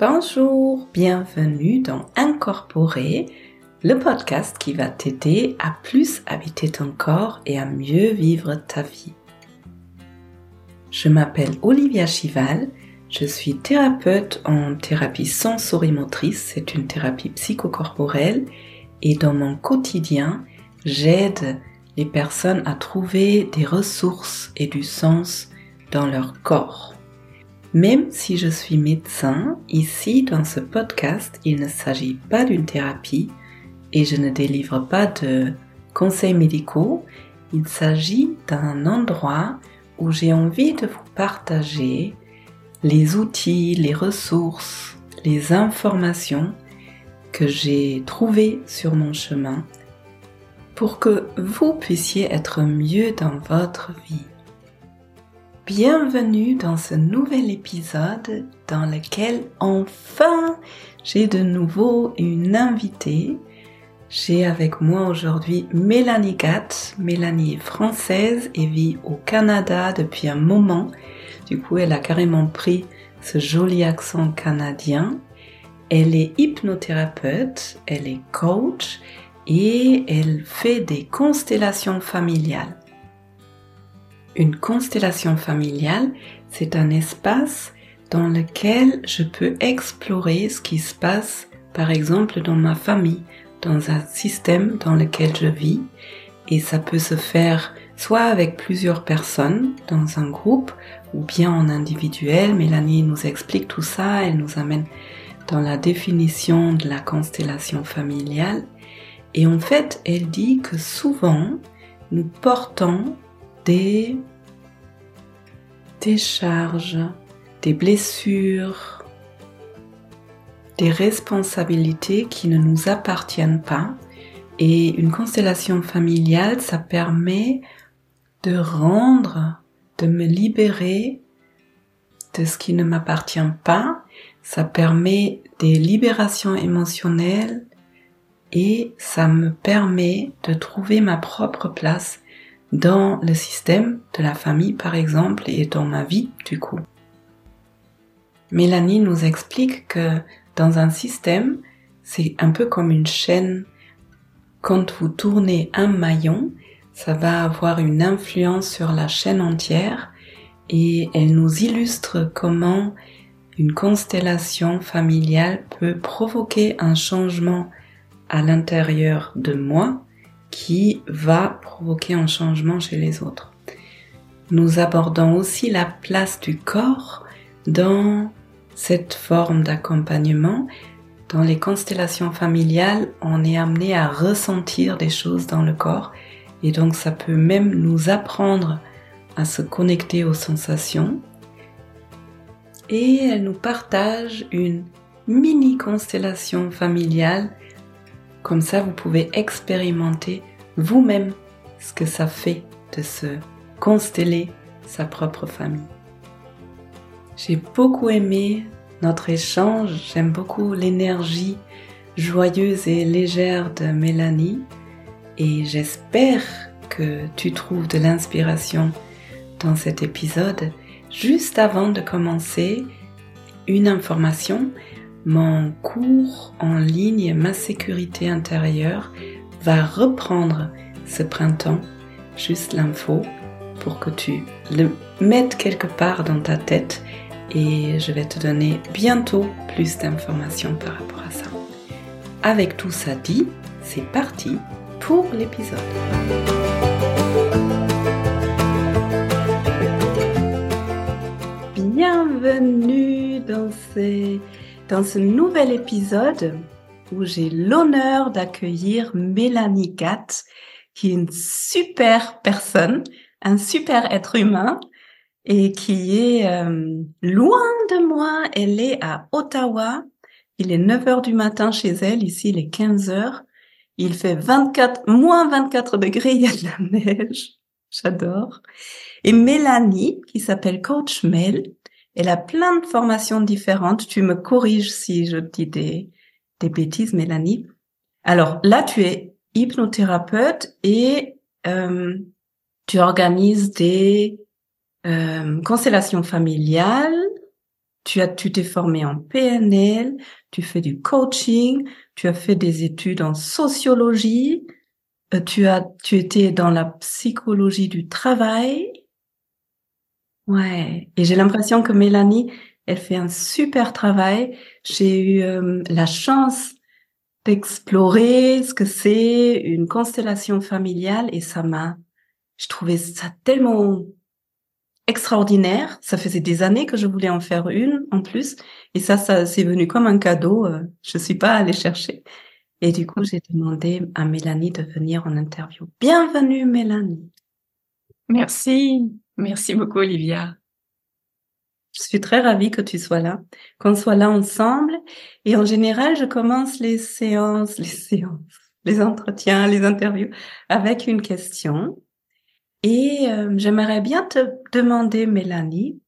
Bonjour, bienvenue dans Incorporer, le podcast qui va t'aider à plus habiter ton corps et à mieux vivre ta vie. Je m'appelle Olivia Chival, je suis thérapeute en thérapie sensorimotrice, c'est une thérapie psychocorporelle et dans mon quotidien, j'aide les personnes à trouver des ressources et du sens dans leur corps. Même si je suis médecin, ici dans ce podcast, il ne s'agit pas d'une thérapie et je ne délivre pas de conseils médicaux. Il s'agit d'un endroit où j'ai envie de vous partager les outils, les ressources, les informations que j'ai trouvées sur mon chemin pour que vous puissiez être mieux dans votre vie. Bienvenue dans ce nouvel épisode dans lequel enfin j'ai de nouveau une invitée. J'ai avec moi aujourd'hui Mélanie Gatt. Mélanie est française et vit au Canada depuis un moment. Du coup, elle a carrément pris ce joli accent canadien. Elle est hypnothérapeute, elle est coach et elle fait des constellations familiales. Une constellation familiale, c'est un espace dans lequel je peux explorer ce qui se passe, par exemple, dans ma famille, dans un système dans lequel je vis. Et ça peut se faire soit avec plusieurs personnes dans un groupe ou bien en individuel. Mélanie nous explique tout ça, elle nous amène dans la définition de la constellation familiale. Et en fait, elle dit que souvent, nous portons des, des charges, des blessures, des responsabilités qui ne nous appartiennent pas. Et une constellation familiale, ça permet de rendre, de me libérer de ce qui ne m'appartient pas. Ça permet des libérations émotionnelles et ça me permet de trouver ma propre place dans le système de la famille par exemple et dans ma vie du coup. Mélanie nous explique que dans un système, c'est un peu comme une chaîne. Quand vous tournez un maillon, ça va avoir une influence sur la chaîne entière et elle nous illustre comment une constellation familiale peut provoquer un changement à l'intérieur de moi qui va provoquer un changement chez les autres. Nous abordons aussi la place du corps dans cette forme d'accompagnement. Dans les constellations familiales, on est amené à ressentir des choses dans le corps et donc ça peut même nous apprendre à se connecter aux sensations. Et elle nous partage une mini constellation familiale comme ça, vous pouvez expérimenter vous-même ce que ça fait de se consteller sa propre famille. J'ai beaucoup aimé notre échange, j'aime beaucoup l'énergie joyeuse et légère de Mélanie et j'espère que tu trouves de l'inspiration dans cet épisode. Juste avant de commencer, une information, mon cours en ligne Ma sécurité intérieure va reprendre ce printemps. Juste l'info pour que tu le mettes quelque part dans ta tête et je vais te donner bientôt plus d'informations par rapport à ça. Avec tout ça dit, c'est parti pour l'épisode. Bienvenue dans ces dans ce nouvel épisode où j'ai l'honneur d'accueillir Mélanie Gatt, qui est une super personne, un super être humain et qui est euh, loin de moi. Elle est à Ottawa. Il est 9 heures du matin chez elle. Ici, il est 15 heures. Il fait 24, moins 24 degrés. Il y a de la neige. J'adore. Et Mélanie, qui s'appelle Coach Mel, elle a plein de formations différentes. Tu me corriges si je dis des, des bêtises, Mélanie. Alors là, tu es hypnothérapeute et euh, tu organises des euh, constellations familiales tu as, tu t'es formé en PNL, tu fais du coaching, tu as fait des études en sociologie, euh, tu as, tu étais dans la psychologie du travail. Ouais. Et j'ai l'impression que Mélanie, elle fait un super travail. J'ai eu euh, la chance d'explorer ce que c'est une constellation familiale et ça m'a, je trouvais ça tellement extraordinaire. Ça faisait des années que je voulais en faire une en plus. Et ça, ça c'est venu comme un cadeau. Euh, je suis pas allée chercher. Et du coup, j'ai demandé à Mélanie de venir en interview. Bienvenue, Mélanie. Merci. Merci beaucoup, Olivia. Je suis très ravie que tu sois là, qu'on soit là ensemble. Et en général, je commence les séances, les séances, les entretiens, les interviews avec une question. Et euh, j'aimerais bien te demander, Mélanie,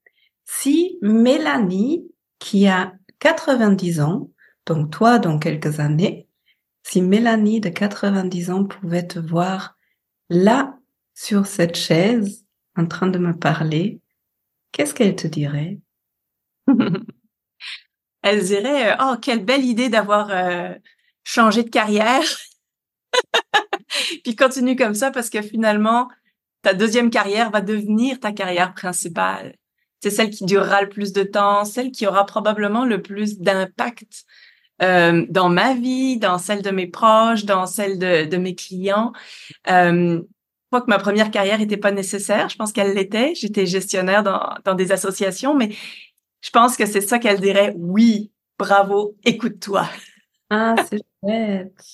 si Mélanie, qui a 90 ans, donc toi dans quelques années, si Mélanie de 90 ans pouvait te voir là, sur cette chaise, en train de me parler, qu'est-ce qu'elle te dirait? Elle dirait, euh, oh, quelle belle idée d'avoir euh, changé de carrière. Puis continue comme ça parce que finalement, ta deuxième carrière va devenir ta carrière principale. C'est celle qui durera le plus de temps, celle qui aura probablement le plus d'impact euh, dans ma vie, dans celle de mes proches, dans celle de, mes clients. Crois que ma première carrière n'était pas nécessaire. Je pense qu'elle l'était. J'étais gestionnaire dans, dans des associations, mais je pense que c'est ça qu'elle dirait. Oui, bravo, écoute-toi. Ah, c'est chouette.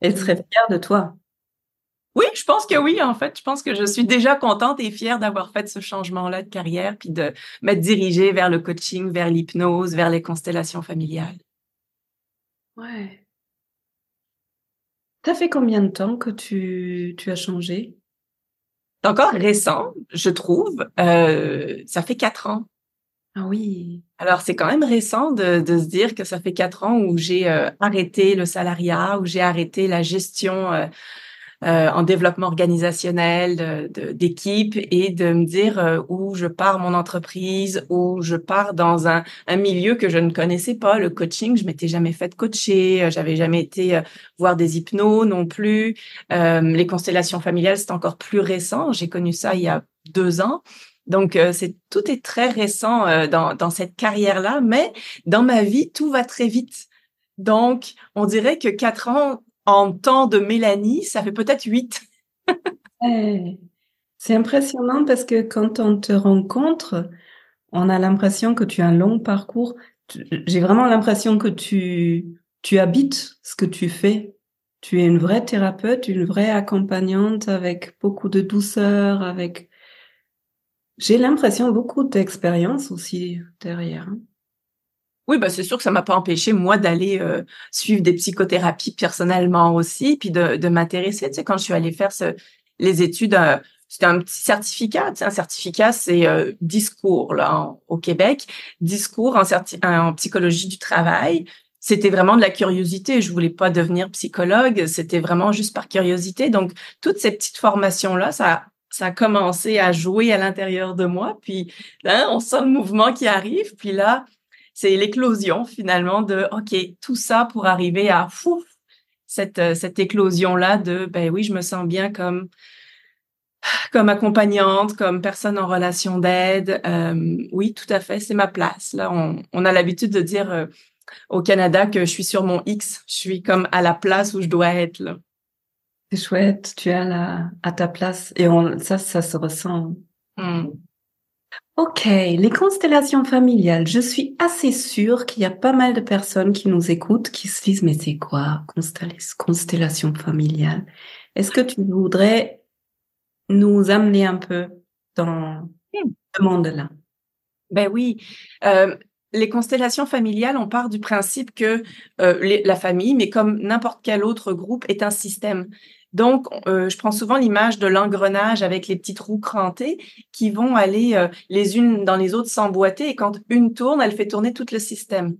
Elle serait fière de toi. Oui, je pense que oui, en fait. Je pense que je suis déjà contente et fière d'avoir fait ce changement-là de carrière, puis de m'être dirigée vers le coaching, vers l'hypnose, vers les constellations familiales. Ouais. T'as fait combien de temps que tu, tu as changé? C'est encore récent, je trouve. Euh, ça fait quatre ans. Ah oui. Alors, c'est quand même récent de, de, se dire que ça fait quatre ans où j'ai euh, arrêté le salariat, où j'ai arrêté la gestion euh, euh, en développement organisationnel d'équipe et de me dire euh, où je pars mon entreprise, où je pars dans un, un, milieu que je ne connaissais pas, le coaching. Je m'étais jamais fait coacher, euh, j'avais jamais été voir des hypnos non plus. les constellations familiales, c'est encore plus récent. J'ai connu ça il y a deux ans. Donc, c'est tout est très récent dans, dans cette carrière-là, mais dans ma vie, tout va très vite. Donc, on dirait que quatre ans, en temps de Mélanie, ça fait peut-être huit. c'est impressionnant parce que quand on te rencontre, on a l'impression que tu as un long parcours. J'ai vraiment l'impression que tu, tu habites ce que tu fais. Tu es une vraie thérapeute, une vraie accompagnante avec beaucoup de douceur, avec, j'ai l'impression beaucoup d'expérience aussi derrière. Hein. Oui, bah c'est sûr que ça m'a pas empêché moi d'aller euh, suivre des psychothérapies personnellement aussi, puis de, de m'intéresser. Tu sais, quand je suis allée faire ce, les études, euh, c'était un petit certificat. Tu sais, un certificat, c'est euh, discours là au Québec, discours en, en psychologie du travail. C'était vraiment de la curiosité. Je voulais pas devenir psychologue. C'était vraiment juste par curiosité. Donc toutes ces petites formations là, ça ça a commencé à jouer à l'intérieur de moi. Puis là, on sent le mouvement qui arrive. Puis là, c'est l'éclosion finalement de OK, tout ça pour arriver à fou, cette, euh, cette éclosion-là de ben oui, je me sens bien comme comme accompagnante, comme personne en relation d'aide. Euh, oui, tout à fait, c'est ma place. Là, on, on a l'habitude de dire euh, au Canada que je suis sur mon X, je suis comme à la place où je dois être. Là. C'est chouette, tu es à, à ta place et on, ça, ça se ressent. Mmh. Ok, les constellations familiales. Je suis assez sûre qu'il y a pas mal de personnes qui nous écoutent qui se disent mais c'est quoi constellation familiale? Est-ce que tu voudrais nous amener un peu dans ce monde-là? Ben oui. Euh, les constellations familiales, on part du principe que euh, la famille, mais comme n'importe quel autre groupe, est un système. Donc, euh, je prends souvent l'image de l'engrenage avec les petites roues crantées qui vont aller euh, les unes dans les autres s'emboîter et quand une tourne, elle fait tourner tout le système.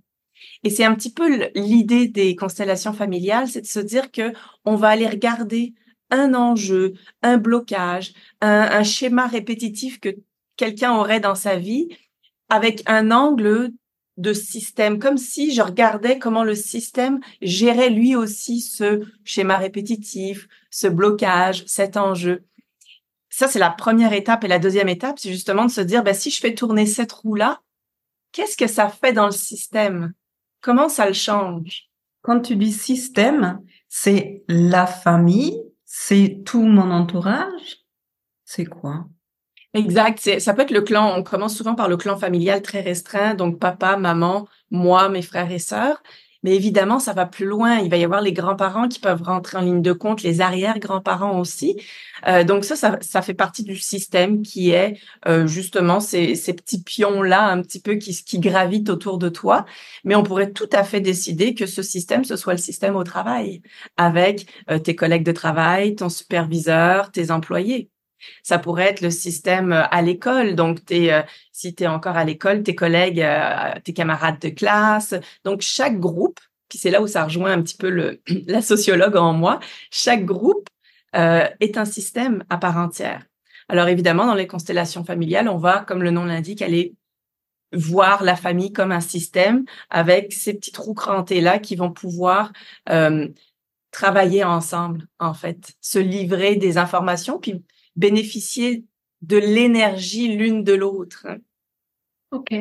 Et c'est un petit peu l'idée des constellations familiales, c'est de se dire que on va aller regarder un enjeu, un blocage, un, un schéma répétitif que quelqu'un aurait dans sa vie avec un angle de système, comme si je regardais comment le système gérait lui aussi ce schéma répétitif, ce blocage, cet enjeu. Ça, c'est la première étape. Et la deuxième étape, c'est justement de se dire, ben, si je fais tourner cette roue-là, qu'est-ce que ça fait dans le système? Comment ça le change? Quand tu dis système, c'est la famille, c'est tout mon entourage, c'est quoi? Exact. Ça peut être le clan. On commence souvent par le clan familial très restreint, donc papa, maman, moi, mes frères et sœurs. Mais évidemment, ça va plus loin. Il va y avoir les grands-parents qui peuvent rentrer en ligne de compte, les arrière-grands-parents aussi. Euh, donc ça, ça, fait partie du système qui est euh, justement ces, ces petits pions-là un petit peu qui, qui gravitent autour de toi. Mais on pourrait tout à fait décider que ce système, ce soit le système au travail, avec euh, tes collègues de travail, ton superviseur, tes employés. Ça pourrait être le système euh, à l'école. Donc, es, euh, si tu es encore à l'école, tes collègues, euh, tes camarades de classe. Donc, chaque groupe, puis c'est là où ça rejoint un petit peu le, la sociologue en moi, chaque groupe est un système à part entière. Alors, évidemment, dans les constellations familiales, on va, comme le nom l'indique, aller voir la famille comme un système avec ces petits trous crantés-là qui vont pouvoir travailler ensemble, en fait, se livrer des informations, puis bénéficier de l'énergie l'une de l'autre. Ok.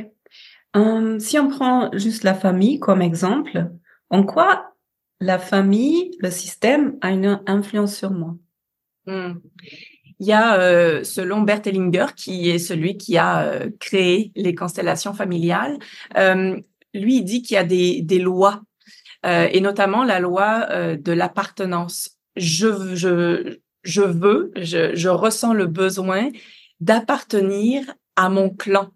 Hum, si on prend juste la famille comme exemple, en quoi la famille, le système a une influence sur moi? Hmm. Il y a, euh, selon Bert Hellinger, qui est celui qui a euh, créé les constellations familiales, euh, lui, il dit qu'il y a des, des lois, et notamment la loi de l'appartenance. Je, je, je veux, je, je ressens le besoin d'appartenir à mon clan.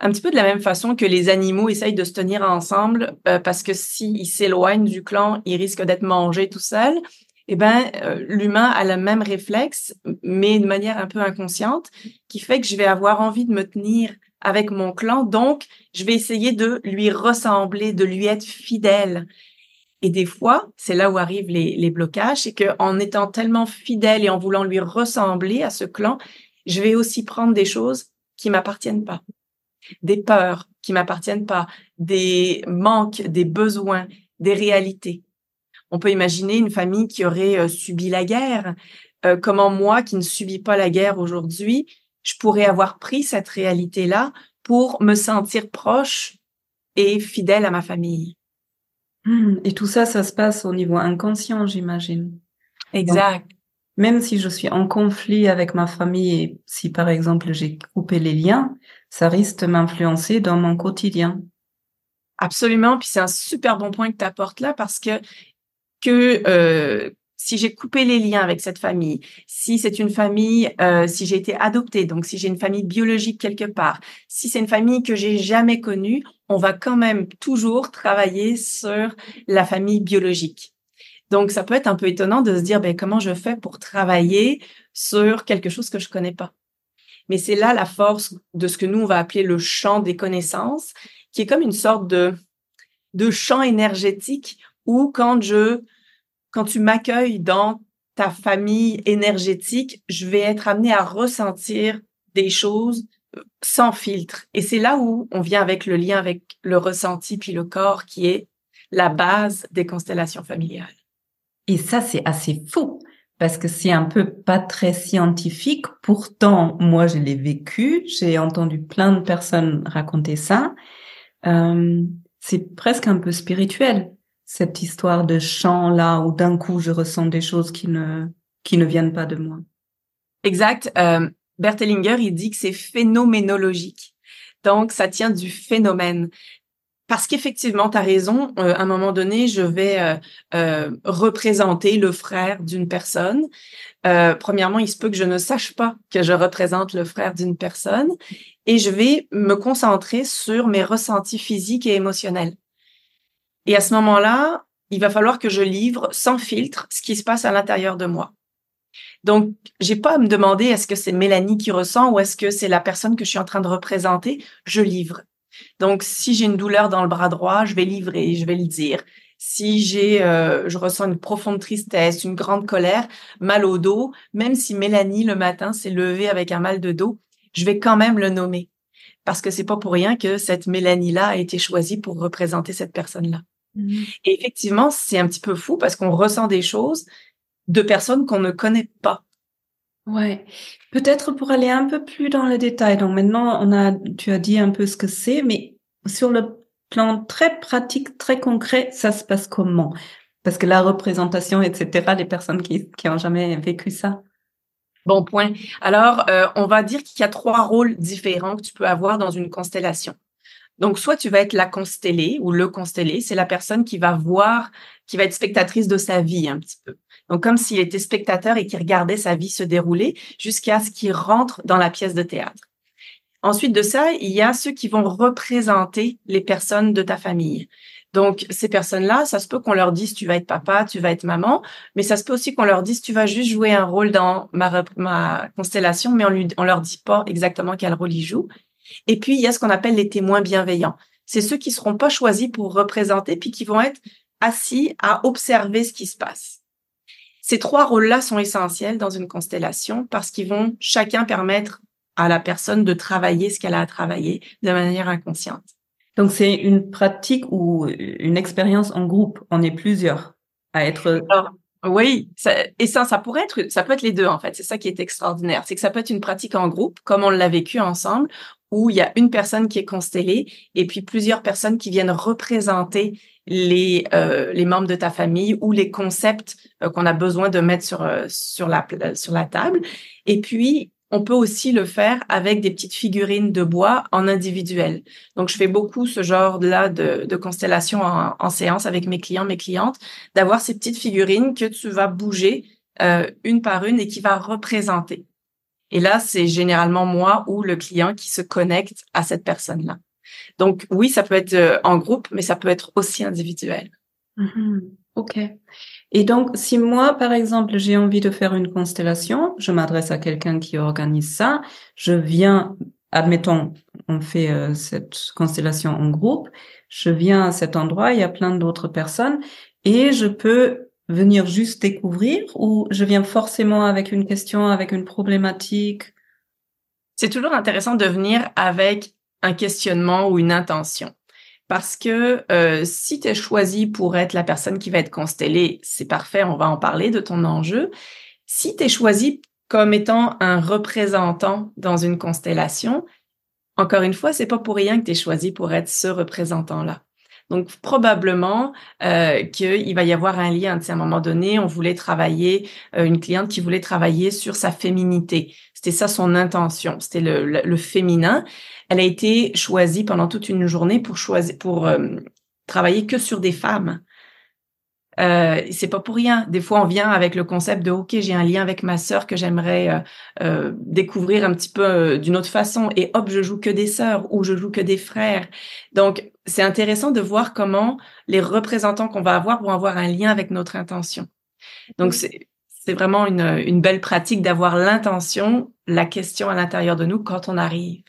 Un petit peu de la même façon que les animaux essayent de se tenir ensemble euh, parce que s'ils s'éloignent du clan, ils risquent d'être mangés tout seuls. Eh ben, euh, l'humain a le même réflexe, mais de manière un peu inconsciente, qui fait que je vais avoir envie de me tenir avec mon clan. Donc, je vais essayer de lui ressembler, de lui être fidèle. Et des fois, c'est là où arrivent les, les blocages, c'est qu'en étant tellement fidèle et en voulant lui ressembler à ce clan, je vais aussi prendre des choses qui m'appartiennent pas, des peurs qui m'appartiennent pas, des manques, des besoins, des réalités. On peut imaginer une famille qui aurait euh, subi la guerre. Euh, comment moi, qui ne subis pas la guerre aujourd'hui, je pourrais avoir pris cette réalité-là pour me sentir proche et fidèle à ma famille? Hmm, et tout ça, ça se passe au niveau inconscient, j'imagine. Exact. même si je suis en conflit avec ma famille et si par exemple j'ai coupé les liens, ça risque de m'influencer dans mon quotidien. Absolument. Puis c'est un super bon point que tu apportes là parce que que euh, si j'ai coupé les liens avec cette famille, si c'est une famille, euh, si j'ai été adoptée, donc si j'ai une famille biologique quelque part, si c'est une famille que j'ai jamais connue, on va quand même toujours travailler sur la famille biologique. Donc ça peut être un peu étonnant de se dire ben comment je fais pour travailler sur quelque chose que je connais pas? Mais c'est là la force de ce que nous on va appeler le champ des connaissances, qui est comme une sorte de de champ énergétique où quand je quand tu m'accueilles dans ta famille énergétique, je vais être amené à ressentir des choses euh, sans filtre. Et c'est là où on vient avec le lien avec le ressenti puis le corps qui est la base des constellations familiales. Et ça, c'est assez fou parce que c'est un peu pas très scientifique. Pourtant, moi, je l'ai vécu. J'ai entendu plein de personnes raconter ça. Euh, c'est presque un peu spirituel cette histoire de chant là où d'un coup je ressens des choses qui ne qui ne viennent pas de moi. Exact. Euh, Bertelinger, il dit que c'est phénoménologique. Donc, ça tient du phénomène. Parce qu'effectivement, tu as raison, euh, à un moment donné, je vais euh, euh, représenter le frère d'une personne. premièrement, il se peut que je ne sache pas que je représente le frère d'une personne et je vais me concentrer sur mes ressentis physiques et émotionnels. Et à ce moment-là, il va falloir que je livre sans filtre ce qui se passe à l'intérieur de moi. Donc, j'ai pas à me demander est-ce que c'est Mélanie qui ressent ou est-ce que c'est la personne que je suis en train de représenter. Je livre. Donc, si j'ai une douleur dans le bras droit, je vais livrer, je vais le dire. Si j'ai, euh, je ressens une profonde tristesse, une grande colère, mal au dos, même si Mélanie le matin s'est levée avec un mal de dos, je vais quand même le nommer. parce que c'est pas pour rien que cette Mélanie-là a été choisie pour représenter cette personne-là. Mmh. Et effectivement, c'est un petit peu fou parce qu'on ressent des choses de personnes qu'on ne connaît pas. Ouais. Peut-être pour aller un peu plus dans le détail. Donc maintenant, on a, tu as dit un peu ce que c'est, mais sur le plan très pratique, très concret, ça se passe comment? Parce que la représentation, etc., les personnes qui qui ont jamais vécu ça. Bon point. Alors, euh, on va dire qu'il y a trois rôles différents que tu peux avoir dans une constellation. Donc, soit tu vas être la constellée ou le constellé, c'est la personne qui va voir, qui va être spectatrice de sa vie un petit peu. Donc, comme s'il était spectateur et qu'il regardait sa vie se dérouler jusqu'à ce qu'il rentre dans la pièce de théâtre. Ensuite de ça, il y a ceux qui vont représenter les personnes de ta famille. Donc, ces personnes-là, ça se peut qu'on leur dise tu vas être papa, tu vas être maman, mais ça se peut aussi qu'on leur dise tu vas juste jouer un rôle dans ma, ma constellation, mais on, lui, on leur dit pas exactement quel rôle ils jouent. Et puis, il y a ce qu'on appelle les témoins bienveillants. C'est ceux qui seront pas choisis pour représenter, puis qui vont être assis à observer ce qui se passe. Ces trois rôles-là sont essentiels dans une constellation parce qu'ils vont chacun permettre à la personne de travailler ce qu'elle a à travailler de manière inconsciente. Donc c'est une pratique ou une expérience en groupe. On est plusieurs à être. oui, ça, et ça, ça pourrait être, ça peut être les deux en fait. C'est ça qui est extraordinaire, c'est que ça peut être une pratique en groupe, comme on l'a vécu ensemble, où il y a une personne qui est constellée et puis plusieurs personnes qui viennent représenter les, euh, les membres de ta famille ou les concepts euh, qu'on a besoin de mettre sur, euh, sur, la, sur la table. Et puis, on peut aussi le faire avec des petites figurines de bois en individuel. Donc, je fais beaucoup ce genre-là de, de constellation en, en, séance avec mes clients, mes clientes, d'avoir ces petites figurines que tu vas bouger une par une et qui va représenter. Et là, c'est généralement moi ou le client qui se connecte à cette personne-là. Donc oui, ça peut être euh, en groupe, mais ça peut être aussi individuel. Mm-hmm. Ok. Et donc, si moi, par exemple, j'ai envie de faire une constellation, je m'adresse à quelqu'un qui organise ça, je viens, admettons, on fait euh, cette constellation en groupe, je viens à cet endroit, il y a plein d'autres personnes, et je peux venir juste découvrir ou je viens forcément avec une question, avec une problématique? C'est toujours intéressant de venir avec un questionnement ou une intention. Parce que euh, si tu es choisi pour être la personne qui va être constellée, c'est parfait, on va en parler de ton enjeu. Si tu es choisi comme étant un représentant dans une constellation, encore une fois, c'est pas pour rien que tu es choisi pour être ce représentant-là. Donc probablement euh, qu'il va y avoir un lien. à un moment donné, on voulait travailler euh, une cliente qui voulait travailler sur sa féminité. C'était ça son intention. C'était le, le, féminin. Elle a été choisie pendant toute une journée pour choisir pour euh, travailler que sur des femmes. Euh, c'est pas pour rien. Des fois, on vient avec le concept de OK, j'ai un lien avec ma sœur que j'aimerais euh, euh découvrir un petit peu euh, d'une autre façon, et hop, je joue que des sœurs ou je joue que des frères. Donc, c'est intéressant de voir comment les représentants qu'on va avoir vont avoir un lien avec notre intention. Donc, c'est c'est vraiment une, une belle pratique d'avoir l'intention, la question à l'intérieur de nous quand on arrive.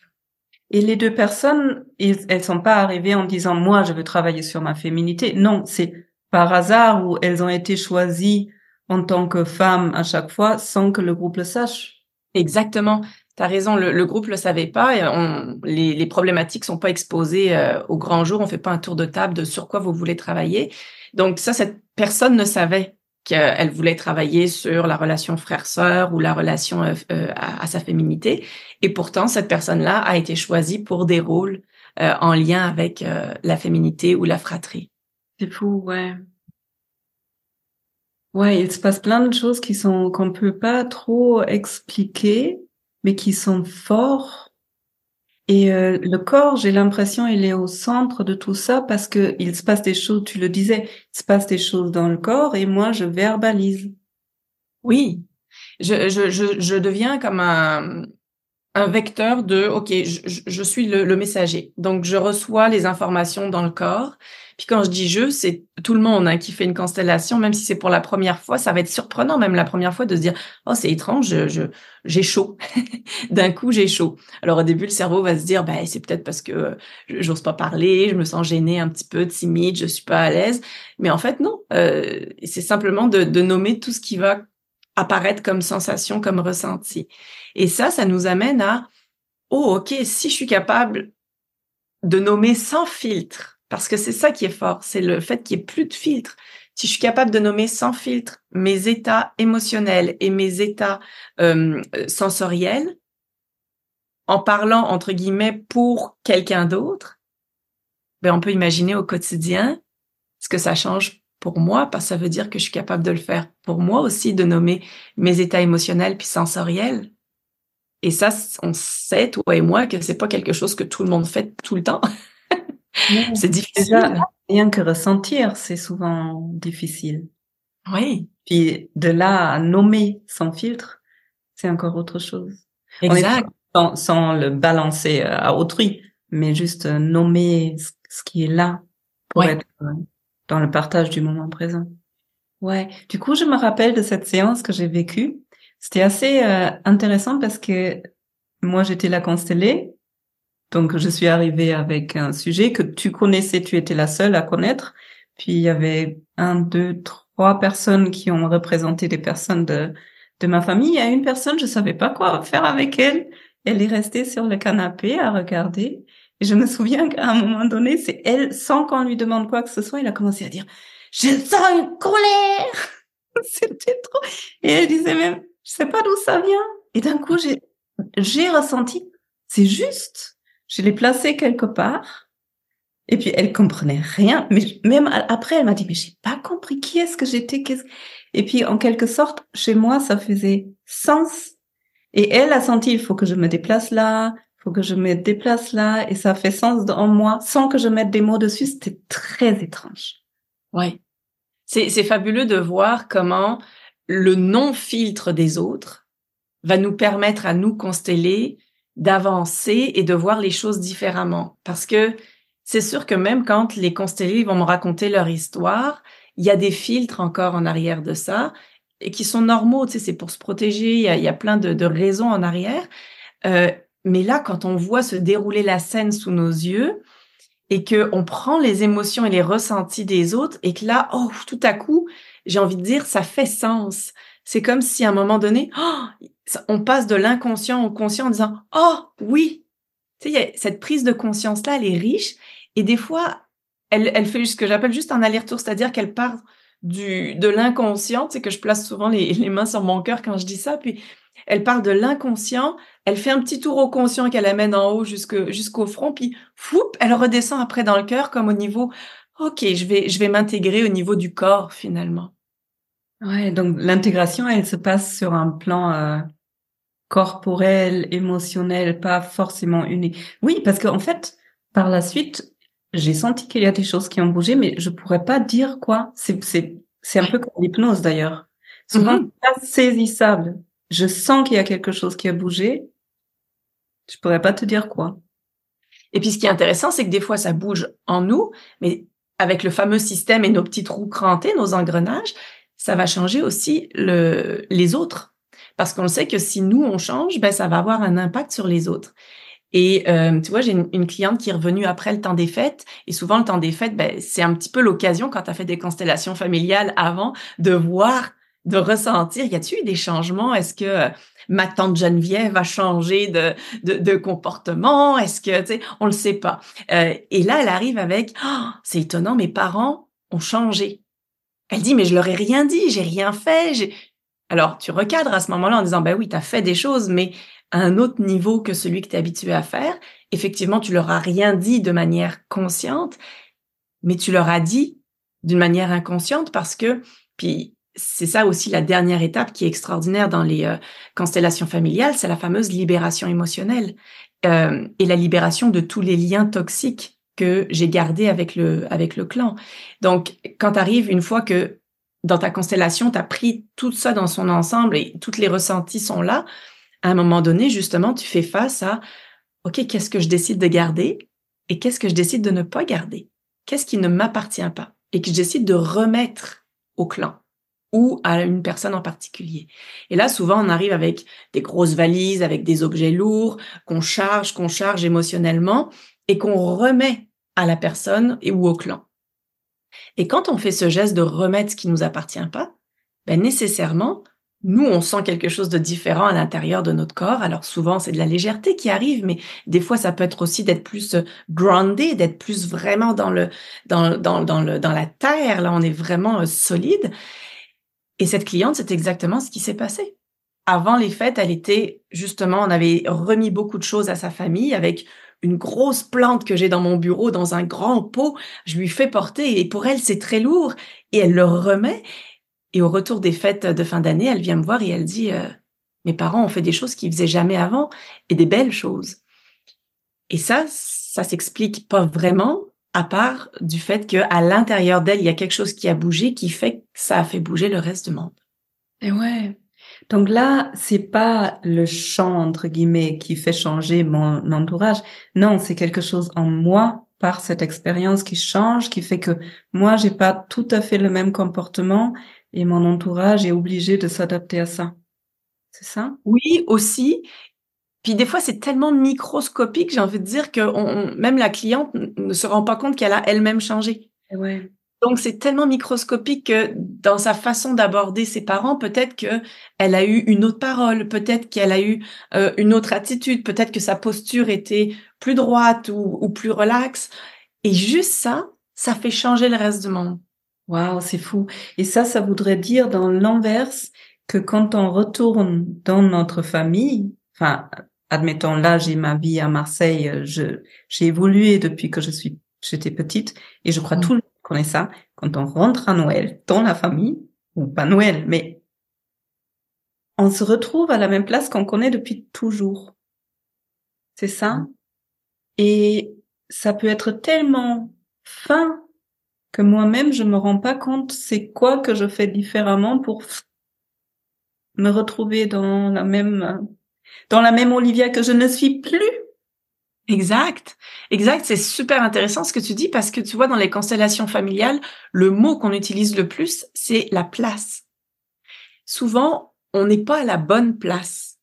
Et les deux personnes, elles sont pas arrivées en disant moi je veux travailler sur ma féminité. Non, c'est par hasard ou elles ont été choisies en tant que femmes à chaque fois sans que le groupe le sache. Exactement. Tu as raison, le, le, groupe le savait pas on, les, les problématiques sont pas exposées euh, au grand jour. On fait pas un tour de table de sur quoi vous voulez travailler. Donc ça, cette personne ne savait qu'elle voulait travailler sur la relation frère-sœur ou la relation euh, euh, à, à, sa féminité. Et pourtant, cette personne-là a été choisie pour des rôles en lien avec la féminité ou la fratrie. C'est fou, ouais. Ouais, il se passe plein de choses qui sont qu'on peut pas trop expliquer, mais qui sont forts. Et euh, le corps, j'ai l'impression, il est au centre de tout ça parce que il se passe des choses. Tu le disais, il se passe des choses dans le corps et moi, je verbalise. Oui, je je je, je deviens comme un un vecteur de OK, je, je suis le, le messager. Donc je reçois les informations dans le corps puis quand je dis je, c'est tout le monde hein, qui fait une constellation, même si c'est pour la première fois, ça va être surprenant même la première fois de se dire oh c'est étrange, je j'ai chaud. D'un coup j'ai chaud. Alors au début le cerveau va se dire ben c'est peut-être parce que euh, j'ose pas parler, je me sens gênée un petit peu, timide, je suis pas à l'aise. Mais en fait non, euh, c'est simplement de, de nommer tout ce qui va apparaître comme sensation, comme ressenti. Et ça, ça nous amène à oh, ok, si je suis capable de nommer sans filtre, parce que c'est ça qui est fort, c'est le fait qu'il n'y ait plus de filtre. Si je suis capable de nommer sans filtre mes états émotionnels et mes états euh, sensoriels, en parlant entre guillemets pour quelqu'un d'autre, ben on peut imaginer au quotidien ce que ça change pour moi, parce que ça veut dire que je suis capable de le faire pour moi aussi, de nommer mes états émotionnels puis sensoriels. Et ça, on sait, toi et moi, que c'est pas quelque chose que tout le monde fait tout le temps. c'est difficile. rien que ressentir, c'est souvent difficile. Oui. Puis de là à nommer sans filtre, c'est encore autre chose. Exact. Sans, sans, le balancer euh, à autrui, mais juste euh, nommer ce qui est là pour être euh, dans le partage du moment présent. Ouais. Du coup, je me rappelle de cette séance que j'ai vécue. C'était assez euh, intéressant parce que moi, j'étais la constellée. Donc, je suis arrivée avec un sujet que tu connaissais, tu étais la seule à connaître. Puis, il y avait un, deux, trois personnes qui ont représenté des personnes de, de ma famille. Il y a une personne, je savais pas quoi faire avec elle. Elle est restée sur le canapé à regarder. Et je me souviens qu'à un moment donné, c'est elle, sans qu'on lui demande quoi que ce soit, il a commencé à dire, je sens une colère. C'était trop. Et elle disait même, je sais pas d'où ça vient. Et d'un coup, j'ai, j'ai ressenti, c'est juste. Je l'ai placé quelque part. Et puis, elle comprenait rien. Mais même après, elle m'a dit, mais j'ai pas compris qui est-ce que j'étais, Et puis, en quelque sorte, chez moi, ça faisait sens. Et elle a senti, il faut que je me déplace là, que je me déplace là, et ça fait sens en moi, sans que je mette des mots dessus. C'était très étrange. Ouais. C'est, c'est fabuleux de voir comment le non-filtre des autres va nous permettre à nous consteller d'avancer et de voir les choses différemment. Parce que c'est sûr que même quand les constellés vont me raconter leur histoire, il y a des filtres encore en arrière de ça et qui sont normaux, tu sais, c'est pour se protéger, il y a, plein de, raisons en arrière. Euh, mais là, quand on voit se dérouler la scène sous nos yeux et que on prend les émotions et les ressentis des autres et que là, oh, tout à coup, j'ai envie de dire, ça fait sens. C'est comme si à un moment donné, oh, on passe de l'inconscient au conscient en disant, oh oui, tu sais, cette prise de conscience-là, elle est riche et des fois, elle, elle fait ce que j'appelle juste un aller-retour, c'est-à-dire qu'elle part du de l'inconscient, c'est que je place souvent les, les mains sur mon cœur quand je dis ça, puis elle parle de l'inconscient, elle fait un petit tour au conscient qu'elle amène en haut jusqu'au front, puis foup, elle redescend après dans le cœur comme au niveau, ok, je vais, je vais m'intégrer au niveau du corps finalement. Ouais, donc l'intégration, elle se passe sur un plan euh, corporel, émotionnel, pas forcément unique. Oui, parce qu'en fait, par la suite, j'ai senti qu'il y a des choses qui ont bougé, mais je pourrais pas dire quoi. C'est c'est c'est un peu comme l'hypnose d'ailleurs. Souvent, pas saisissable. Je sens qu'il y a quelque chose qui a bougé. Je pourrais pas te dire quoi. Et puis ce qui est intéressant, c'est que des fois ça bouge en nous, mais avec le fameux système et nos petits trous crantés, nos engrenages, ça va changer aussi le, les autres. Parce qu'on sait que si nous, on change, ben, ça va avoir un impact sur les autres. Et euh, tu vois, j'ai une, cliente qui est revenue après le temps des fêtes. Et souvent, le temps des fêtes, ben, c'est un petit peu l'occasion, quand tu as fait des constellations familiales avant, de voir, de ressentir, y a-t-il eu des changements? Est-ce que euh, ma tante Geneviève a changé de, de, de comportement? Est-ce que, tu sais, on le sait pas. Euh, et là, elle arrive avec, oh, c'est étonnant, mes parents ont changé. Elle dit, mais je leur ai rien dit, j'ai rien fait. Alors, tu recadres à ce moment-là en disant, ben oui, tu as fait des choses, mais à un autre niveau que celui que tu es habitué à faire. Effectivement, tu leur as rien dit de manière consciente, mais tu leur as dit d'une manière inconsciente parce que, puis c'est ça aussi la dernière étape qui est extraordinaire dans les euh, constellations familiales, c'est la fameuse libération émotionnelle euh, et la libération de tous les liens toxiques que j'ai gardé avec le, avec le clan. Donc, quand arrive une fois que dans ta constellation, tu as pris tout ça dans son ensemble et toutes les ressentis sont là, à un moment donné, justement, tu fais face à, OK, qu'est-ce que je décide de garder et qu'est-ce que je décide de ne pas garder? Qu'est-ce qui ne m'appartient pas? Et que je décide de remettre au clan ou à une personne en particulier. Et là, souvent, on arrive avec des grosses valises, avec des objets lourds qu'on charge, qu'on charge émotionnellement et qu'on remet à la personne et ou au clan. Et quand on fait ce geste de remettre ce qui nous appartient pas, ben nécessairement, nous, on sent quelque chose de différent à l'intérieur de notre corps. Alors souvent, c'est de la légèreté qui arrive, mais des fois, ça peut être aussi d'être plus euh, grounded, d'être plus vraiment dans le, dans, dans, dans, le, dans la terre. Là, on est vraiment euh, solide. Et cette cliente, c'est exactement ce qui s'est passé. Avant les fêtes, elle était justement, on avait remis beaucoup de choses à sa famille avec une grosse plante que j'ai dans mon bureau dans un grand pot. Je lui fais porter et pour elle, c'est très lourd et elle le remet. Et au retour des fêtes de fin d'année, elle vient me voir et elle dit euh, Mes parents ont fait des choses qu'ils faisaient jamais avant et des belles choses. Et ça, ça s'explique pas vraiment, à part du fait qu'à l'intérieur d'elle, il y a quelque chose qui a bougé qui fait que ça a fait bouger le reste du monde. Et ouais. Donc là, c'est pas le chant entre guillemets qui fait changer mon entourage. Non, c'est quelque chose en moi par cette expérience qui change, qui fait que moi, j'ai pas tout à fait le même comportement et mon entourage est obligé de s'adapter à ça. C'est ça? Oui, aussi. Puis des fois, c'est tellement microscopique, j'ai envie de dire que même la cliente ne se rend pas compte qu'elle a elle-même changé. Ouais. Donc c'est tellement microscopique que dans sa façon d'aborder ses parents, peut-être que elle a eu une autre parole, peut-être qu'elle a eu euh, une autre attitude, peut-être que sa posture était plus droite ou, ou plus relaxe. Et juste ça, ça fait changer le reste du monde. Waouh, c'est fou. Et ça, ça voudrait dire dans l'inverse que quand on retourne dans notre famille, enfin, admettons là, j'ai ma vie à Marseille, euh, je j'ai évolué depuis que je suis j'étais petite et je crois mm. tout le monde connaît ça. Quand on rentre à Noël dans la famille, ou pas Noël, mais on se retrouve à la même place qu'on connaît depuis toujours. C'est ça? Mm. Et ça peut être tellement fin que moi-même je me rends pas compte c'est quoi que je fais différemment pour me retrouver dans la même dans la même Olivia que je ne suis plus. Exact. Exact, c'est super intéressant ce que tu dis parce que tu vois dans les constellations familiales, le mot qu'on utilise le plus, c'est la place. Souvent, on n'est pas à la bonne place.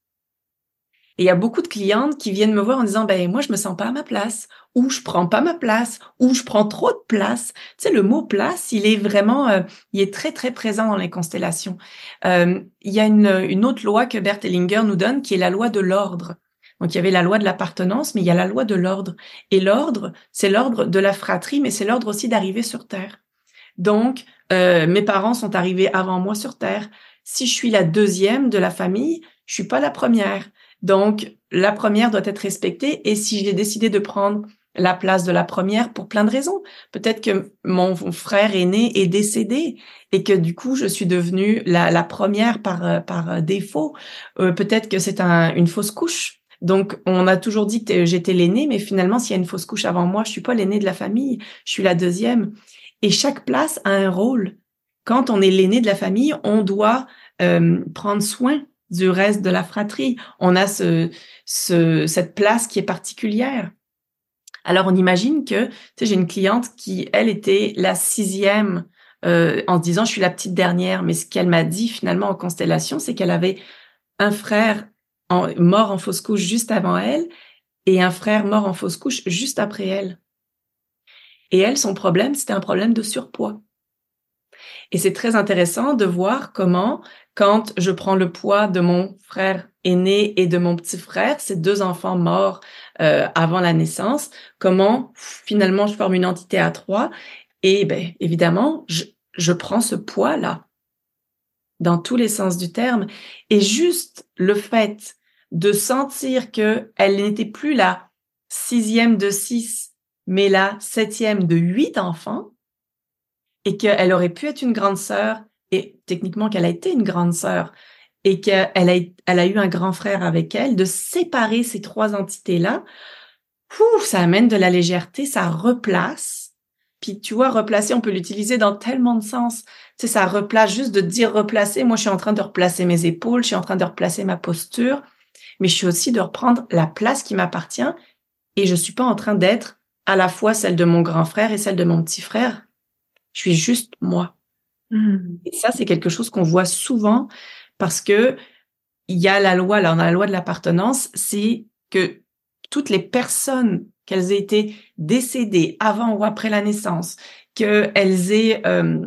Et il y a beaucoup de clientes qui viennent me voir en disant, ben, moi, je me sens pas à ma place, ou je prends pas ma place, ou je prends trop de place. Tu sais, le mot place, il est vraiment, euh, il est très, très présent dans les constellations. Euh, il y a une, autre loi que Bert Hellinger nous donne, qui est la loi de l'ordre. Donc, il y avait la loi de l'appartenance, mais il y a la loi de l'ordre. Et l'ordre, c'est l'ordre de la fratrie, mais c'est l'ordre aussi d'arriver sur Terre. Donc, euh, mes parents sont arrivés avant moi sur Terre. Si je suis la deuxième de la famille, je suis pas la première. Donc, la première doit être respectée. Et si j'ai décidé de prendre la place de la première pour plein de raisons. Peut-être que mon frère aîné est décédé et que du coup je suis devenue la, première par, par défaut. Euh, peut-être que c'est une fausse couche. Donc on a toujours dit que j'étais l'aîné, mais finalement s'il y a une fausse couche avant moi, je suis pas l'aîné de la famille, je suis la deuxième. Et chaque place a un rôle. Quand on est l'aîné de la famille, on doit euh, prendre soin du reste de la fratrie. On a ce, ce, cette place qui est particulière. Alors, on imagine que, tu j'ai une cliente qui, elle, était la sixième euh, en se disant, je suis la petite dernière. Mais ce qu'elle m'a dit finalement en constellation, c'est qu'elle avait un frère mort en fausse couche juste avant elle et un frère mort en fausse couche juste après elle. Et elle, son problème, c'était un problème de surpoids. Et c'est très intéressant de voir comment, quand je prends le poids de mon frère aîné et de mon petit frère, ces deux enfants morts euh, avant la naissance, comment finalement je forme une entité à trois. Et ben, évidemment, je, je prends ce poids-là dans tous les sens du terme. Et juste le fait de sentir que elle n'était plus la sixième de six, mais la septième de huit enfants, et qu'elle aurait pu être une grande sœur, et techniquement qu'elle a été une grande sœur, et qu'elle a, elle a eu un grand frère avec elle, de séparer ces trois entités-là, ça amène de la légèreté, ça replace. Puis tu vois, replacer, on peut l'utiliser dans tellement de sens. Tu sais, ça replace juste de dire replacer. Moi, je suis en train de replacer mes épaules, je suis en train de replacer ma posture, mais je suis aussi de reprendre la place qui m'appartient et je suis pas en train d'être à la fois celle de mon grand frère et celle de mon petit frère. Je suis juste moi. Mmh. Et ça, c'est quelque chose qu'on voit souvent parce que il y a la loi, là, on la loi de l'appartenance, c'est que toutes les personnes, qu'elles aient été décédées avant ou après la naissance, qu'elles aient euh,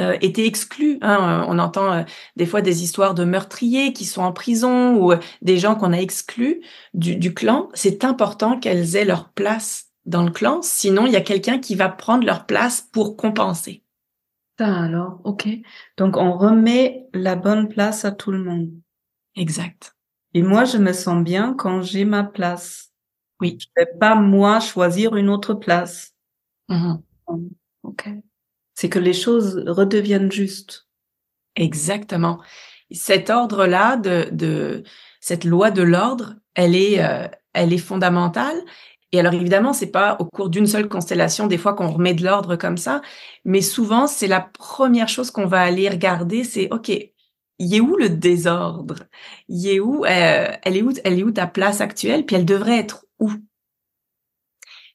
euh, été exclus. Hein. On entend euh, des fois des histoires de meurtriers qui sont en prison ou des gens qu'on a exclus du, du clan. C'est important qu'elles aient leur place dans le clan, sinon il y a quelqu'un qui va prendre leur place pour compenser. Ça alors, ok. Donc on remet la bonne place à tout le monde. Exact. Et moi, je me sens bien quand j'ai ma place. Oui. Je vais pas moi choisir une autre place. Mhm. Ok. C'est que les choses redeviennent justes. Exactement. Cet ordre-là de, de cette loi de l'ordre, elle est, euh, elle est fondamentale. Et alors évidemment, c'est pas au cours d'une seule constellation des fois qu'on remet de l'ordre comme ça, mais souvent c'est la première chose qu'on va aller regarder, c'est ok, il est où le désordre? Il est où euh, Elle est où Elle est où ta place actuelle? Puis elle devrait être où?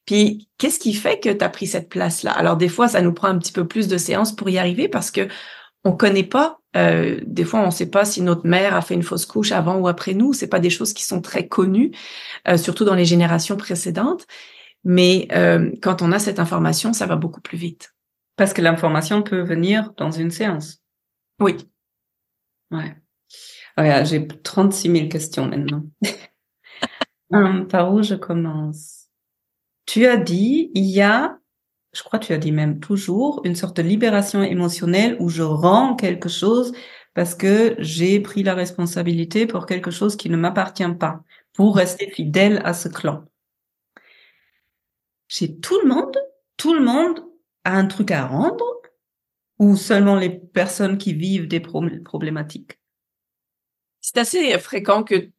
Puis qu'est-ce qui fait que tu as pris cette place-là? Alors des fois, ça nous prend un petit peu plus de séances pour y arriver parce que on connaît pas. Euh, des fois, on ne sait pas si notre mère a fait une fausse couche avant ou après nous. C'est pas des choses qui sont très connues, euh, surtout dans les générations précédentes. Mais euh, quand on a cette information, ça va beaucoup plus vite. Parce que l'information peut venir dans une séance. Oui, Ouais. Ouais, j'ai 36 000 questions maintenant. Hum, par où je commence? Tu as dit, il y a, je crois que tu as dit même toujours, une sorte de libération émotionnelle où je rends quelque chose parce que j'ai pris la responsabilité pour quelque chose qui ne m'appartient pas, pour rester fidèle à ce clan. Chez tout le monde, tout le monde a un truc à rendre ou seulement les personnes qui vivent des problématiques? C'est assez fréquent que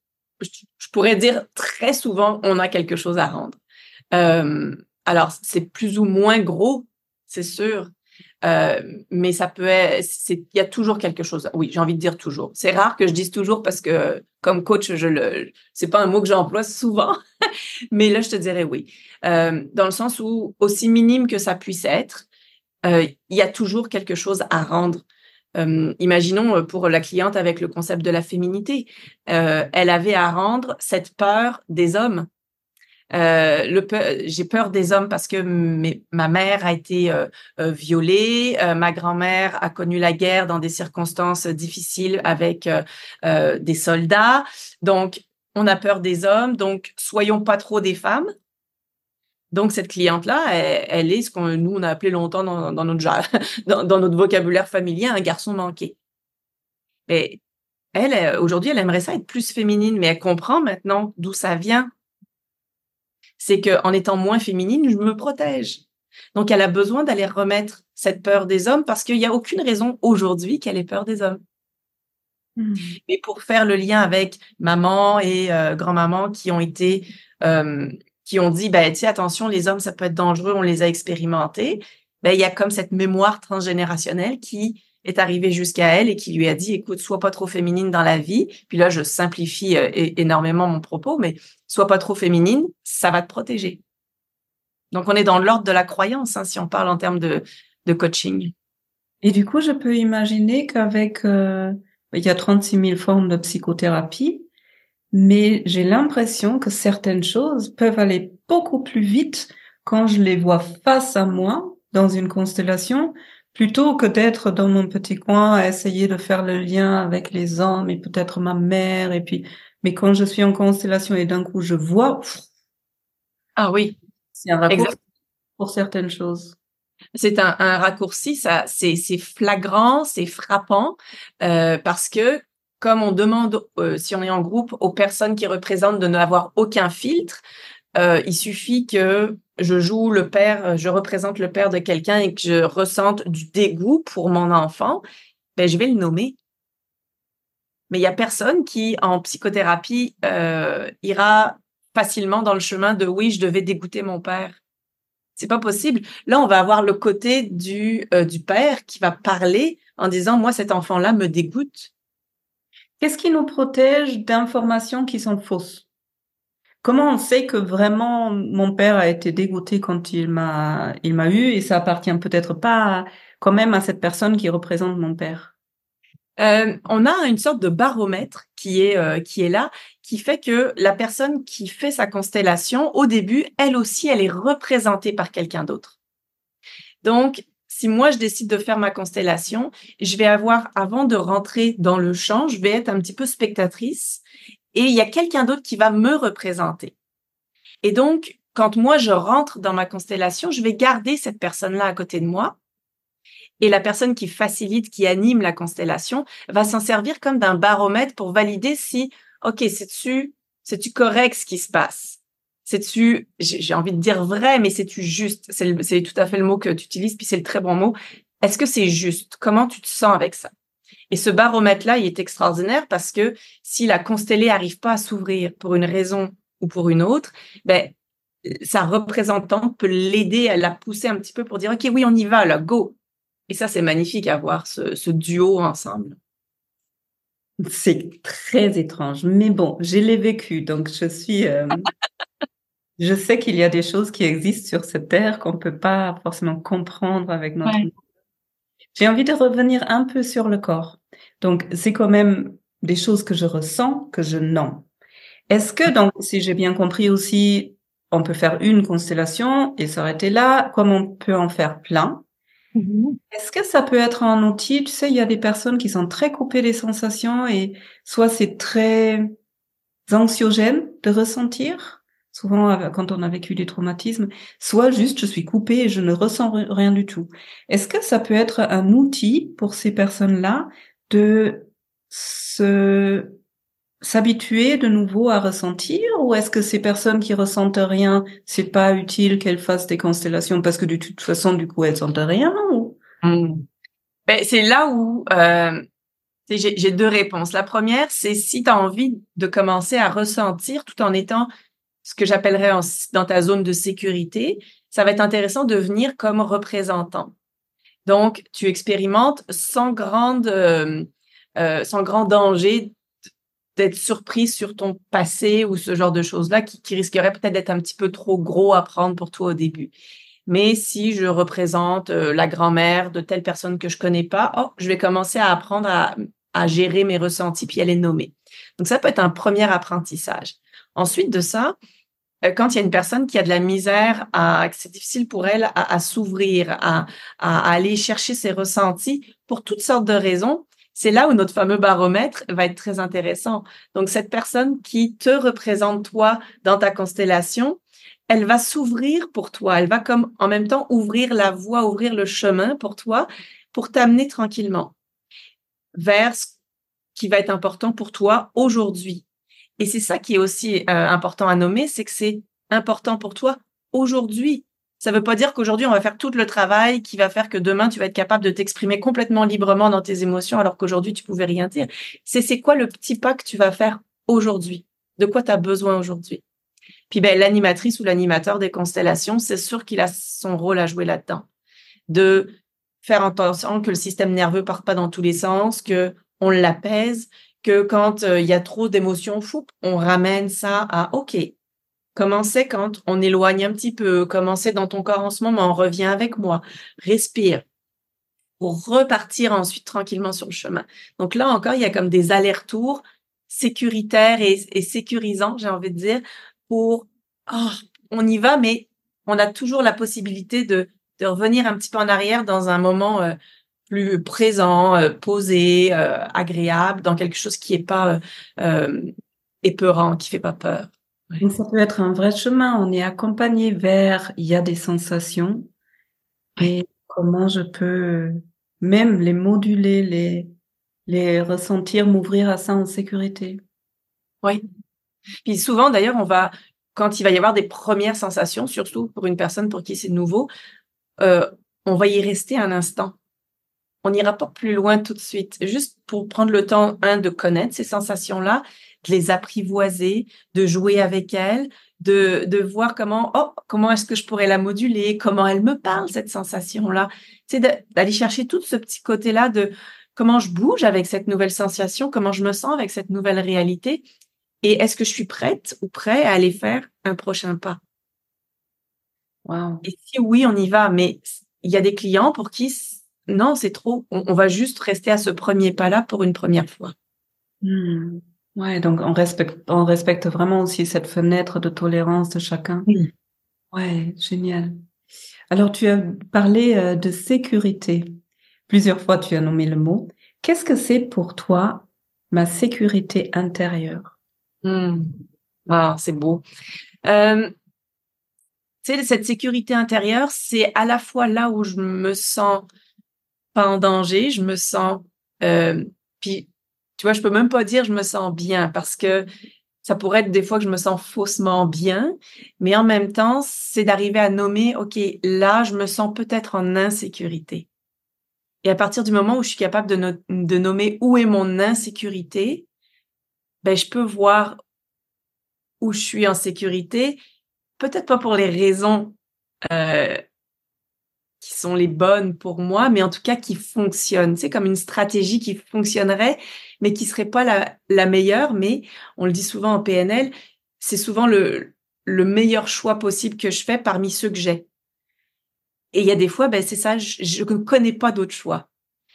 je pourrais dire très souvent on a quelque chose à rendre. Euh, alors c'est plus ou moins gros, c'est sûr, euh, mais ça peut être, il y a toujours quelque chose. Oui, j'ai envie de dire toujours. C'est rare que je dise toujours parce que comme coach, je le, c'est pas un mot que j'emploie souvent, mais là je te dirais oui, euh, dans le sens où aussi minime que ça puisse être, euh, il y a toujours quelque chose à rendre. Imaginons pour la cliente avec le concept de la féminité, elle avait à rendre cette peur des hommes. J'ai peur des hommes parce que ma mère a été violée, ma grand-mère a connu la guerre dans des circonstances difficiles avec des soldats. Donc, on a peur des hommes, donc soyons pas trop des femmes. Donc, cette cliente-là, elle, est ce qu'on nous, on a appelé longtemps dans, notre, dans, notre vocabulaire familier un garçon manqué. Mais elle, aujourd'hui, elle aimerait ça être plus féminine, mais elle comprend maintenant d'où ça vient. C'est qu'en étant moins féminine, je me protège. Donc, elle a besoin d'aller remettre cette peur des hommes parce qu'il n'y a aucune raison aujourd'hui qu'elle ait peur des hommes. Mmh. Mais pour faire le lien avec maman et euh, grand-maman qui ont été euh, qui ont dit, ben, tu attention, les hommes, ça peut être dangereux, on les a expérimentés. Ben, il y a comme cette mémoire transgénérationnelle qui est arrivée jusqu'à elle et qui lui a dit, écoute, sois pas trop féminine dans la vie. Puis là, je simplifie euh, énormément mon propos, mais sois pas trop féminine, ça va te protéger. Donc, on est dans l'ordre de la croyance, hein, si on parle en termes de, de coaching. Et du coup, je peux imaginer qu'avec, euh, il y a 36 000 formes de psychothérapie, mais j'ai l'impression que certaines choses peuvent aller beaucoup plus vite quand je les vois face à moi dans une constellation plutôt que d'être dans mon petit coin à essayer de faire le lien avec les hommes et peut-être ma mère et puis mais quand je suis en constellation et d'un coup je vois ah oui. c'est un raccourci pour certaines choses. C'est un, raccourci ça c'est flagrant c'est frappant euh, parce que comme on demande, euh, si on est en groupe, aux personnes qui représentent de n'avoir aucun filtre, euh, il suffit que je joue le père, je représente le père de quelqu'un et que je ressente du dégoût pour mon enfant, ben, je vais le nommer. Mais il y a personne qui, en psychothérapie, ira facilement dans le chemin de oui, je devais dégoûter mon père. C'est pas possible. Là, on va avoir le côté du, du père qui va parler en disant moi, cet enfant-là me dégoûte. Qu'est-ce qui nous protège d'informations qui sont fausses? Comment on sait que vraiment mon père a été dégoûté quand il m'a il m'a eu et ça appartient peut-être pas quand même à cette personne qui représente mon père? Euh, on a une sorte de baromètre qui est euh, qui est là, qui fait que la personne qui fait sa constellation, au début, elle aussi, elle est représentée par quelqu'un d'autre. Donc, si moi je décide de faire ma constellation, je vais avoir, avant de rentrer dans le champ, je vais être un petit peu spectatrice et il y a quelqu'un d'autre qui va me représenter. Et donc, quand moi je rentre dans ma constellation, je vais garder cette personne-là à côté de moi. Et la personne qui facilite, qui anime la constellation, va s'en servir comme d'un baromètre pour valider si, OK, c'est-tu, c'est-tu correct ce qui se passe? C'est-tu, j'ai envie de dire vrai, mais c'est-tu juste? C'est tout à fait le mot que tu utilises, puis c'est le très bon mot. Est-ce que c'est juste? Comment tu te sens avec ça? Et ce baromètre-là, il est extraordinaire parce que si la constellée arrive pas à s'ouvrir pour une raison ou pour une autre, ben, sa représentante peut l'aider à la pousser un petit peu pour dire, OK, oui, on y va, là, go. Et ça, c'est magnifique à voir ce, ce duo ensemble. C'est très étrange, mais bon, je l'ai vécu, donc je suis, euh, je sais qu'il y a des choses qui existent sur cette terre qu'on peut pas forcément comprendre avec notre. J'ai envie de revenir un peu sur le corps. Donc, c'est quand même des choses que je ressens, que je nomme. Est-ce que, donc, si j'ai bien compris aussi, on peut faire une constellation et s'arrêter là, comme on peut en faire plein? Mm-hmm. Est-ce que ça peut être un outil? Tu sais, il y a des personnes qui sont très coupées des sensations et soit c'est très anxiogène de ressentir, souvent quand on a vécu des traumatismes, soit juste je suis coupée et je ne ressens rien du tout. Est-ce que ça peut être un outil pour ces personnes-là de se s'habituer de nouveau à ressentir ou est-ce que ces personnes qui ressentent rien, c'est pas utile qu'elles fassent des constellations parce que de toute façon, du coup, elles sentent rien ou... Mmh. Ben, c'est là où euh, j'ai deux réponses. La première, c'est si tu as envie de commencer à ressentir tout en étant ce que j'appellerais dans ta zone de sécurité, ça va être intéressant de venir comme représentant. Donc, tu expérimentes sans grande, euh, euh, sans grand danger d'être surpris sur ton passé ou ce genre de choses-là qui, qui risquerait peut-être d'être un petit peu trop gros à prendre pour toi au début. Mais si je représente euh, la grand-mère de telle personne que je connais pas, oh, je vais commencer à apprendre à, gérer mes ressentis puis à les nommer. Donc ça peut être un premier apprentissage. Ensuite de ça, euh, quand il y a une personne qui a de la misère, que c'est difficile pour elle à, s'ouvrir, à, aller chercher ses ressentis pour toutes sortes de raisons, c'est là où notre fameux baromètre va être très intéressant. Donc, cette personne qui te représente toi dans ta constellation, elle va s'ouvrir pour toi. Elle va comme en même temps ouvrir la voie, ouvrir le chemin pour toi, pour t'amener tranquillement vers ce qui va être important pour toi aujourd'hui. Et c'est ça qui est aussi euh, important à nommer, c'est que c'est important pour toi aujourd'hui. Ça ne veut pas dire qu'aujourd'hui, on va faire tout le travail qui va faire que demain, tu vas être capable de t'exprimer complètement librement dans tes émotions alors qu'aujourd'hui, tu pouvais rien dire. C'est c'est quoi le petit pas que tu vas faire aujourd'hui? De quoi tu as besoin aujourd'hui? Puis ben, l'animatrice ou l'animateur des constellations, c'est sûr qu'il a son rôle à jouer là-dedans. De faire attention que le système nerveux parte pas dans tous les sens, que on l'apaise, que quand euh, il y a trop d'émotions fou, on ramène ça à OK, Comment c'est quand on éloigne un petit peu? Comment c'est dans ton corps en ce moment? Reviens avec moi. Respire. Pour repartir ensuite tranquillement sur le chemin. Donc là encore, il y a comme des allers-retours sécuritaires et, sécurisants, j'ai envie de dire, pour oh, on y va, mais on a toujours la possibilité de, revenir un petit peu en arrière dans un moment euh, plus présent, euh, posé, euh, agréable, dans quelque chose qui est pas épeurant, qui fait pas peur. Donc ça peut être un vrai chemin. On est accompagné vers, il y a des sensations. Et comment je peux même les moduler, les, les ressentir, m'ouvrir à ça en sécurité. Oui. Puis souvent, d'ailleurs, on va, quand il va y avoir des premières sensations, surtout pour une personne pour qui c'est nouveau, euh, on va y rester un instant. On n'ira pas plus loin tout de suite, juste pour prendre le temps, un, de connaître ces sensations-là de les apprivoiser, de jouer avec elles, de, de voir comment, oh, comment est-ce que je pourrais la moduler, comment elle me parle, cette sensation-là. C'est d'aller chercher tout ce petit côté-là de comment je bouge avec cette nouvelle sensation, comment je me sens avec cette nouvelle réalité. Et est-ce que je suis prête ou prêt à aller faire un prochain pas? Wow. Et si oui, on y va. Mais il y a des clients pour qui, non, c'est trop. On, va juste rester à ce premier pas-là pour une première fois. Hmm. Ouais, donc on respecte, on respecte vraiment aussi cette fenêtre de tolérance de chacun. Oui. Ouais, génial. Alors, tu as parlé euh, de sécurité. Plusieurs fois, tu as nommé le mot. Qu'est-ce que c'est pour toi ma sécurité intérieure? Hmm. Ah, c'est beau. Euh, tu sais, cette sécurité intérieure, c'est à la fois là où je me sens pas en danger, je me sens, euh, puis tu vois, je peux même pas dire je me sens bien parce que ça pourrait être des fois que je me sens faussement bien, mais en même temps, c'est d'arriver à nommer, OK, là, je me sens peut-être en insécurité. Et à partir du moment où je suis capable de, nommer où est mon insécurité, ben, je peux voir où je suis en sécurité, peut-être pas pour les raisons euh, qui sont les bonnes pour moi, mais en tout cas qui fonctionnent. C'est comme une stratégie qui fonctionnerait, mais qui serait pas la, la meilleure. Mais on le dit souvent en PNL, c'est souvent le, le meilleur choix possible que je fais parmi ceux que j'ai. Et il y a des fois, ben c'est ça, je ne connais pas d'autres choix.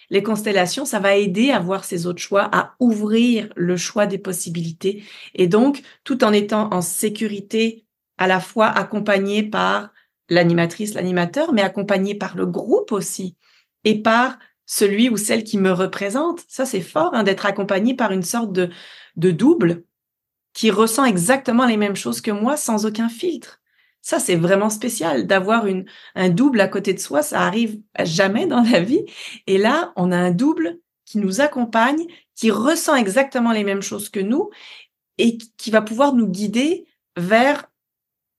Les constellations, ça va aider à voir ces autres choix, à ouvrir le choix des possibilités. Et donc, tout en étant en sécurité, à la fois accompagné par l'animatrice, l'animateur, mais accompagné par le groupe aussi et par celui ou celle qui me représente. Ça, c'est fort hein, d'être accompagné par une sorte de, de double qui ressent exactement les mêmes choses que moi sans aucun filtre. Ça, c'est vraiment spécial d'avoir une, un double à côté de soi. Ça arrive jamais dans la vie. Et là, on a un double qui nous accompagne, qui ressent exactement les mêmes choses que nous et qui va pouvoir nous guider vers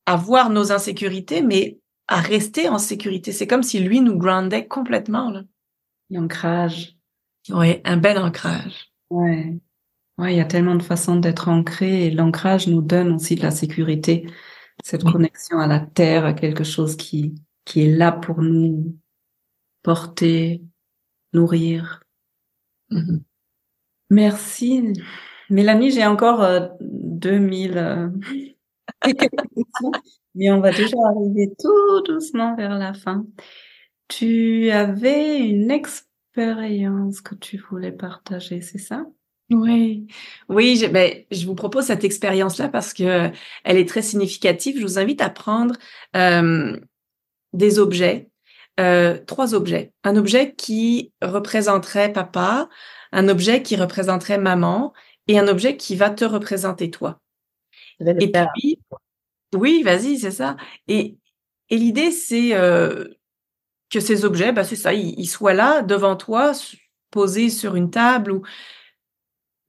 avoir nos insécurités, mais à rester en sécurité. C'est comme si lui nous groundait complètement. Là. L'ancrage. Oui, un bel ancrage. Ouais. Ouais, il y a tellement de façons d'être ancré et l'ancrage nous donne aussi de la sécurité, cette connexion à la terre, à quelque chose qui, qui est là pour nous porter, nourrir. Mm-hmm. Merci. Mélanie, j'ai encore euh, 2000 euh, mais on va déjà arriver tout doucement vers la fin. Tu avais une expérience que tu voulais partager, c'est ça? Oui, oui. Je, ben, je vous propose cette expérience-là parce que elle est très significative. Je vous invite à prendre euh, des objets, euh, trois objets. Un objet qui représenterait papa, un objet qui représenterait maman et un objet qui va te représenter toi. Et puis, oui, vas-y, c'est ça. Et, et l'idée, c'est euh, que ces objets, bah, c'est ça, ils, soient là devant toi, posés sur une table ou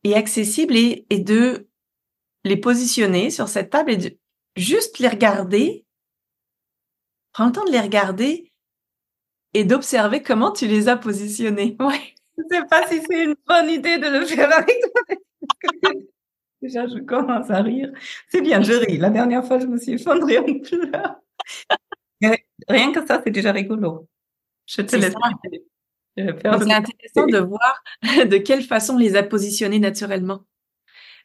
et accessibles et, et de les positionner sur cette table et de juste les regarder. Prends le temps de les regarder et d'observer comment tu les as positionnés. Ouais. Je sais pas si c'est une bonne idée de le faire avec toi. Déjà, je commence à rire. C'est bien, je ris. La dernière fois, je me suis effondrée en pleurs. Rien que ça, c'est déjà rigolo. Je te laisse. C'est intéressant de voir de quelle façon les a positionnés naturellement.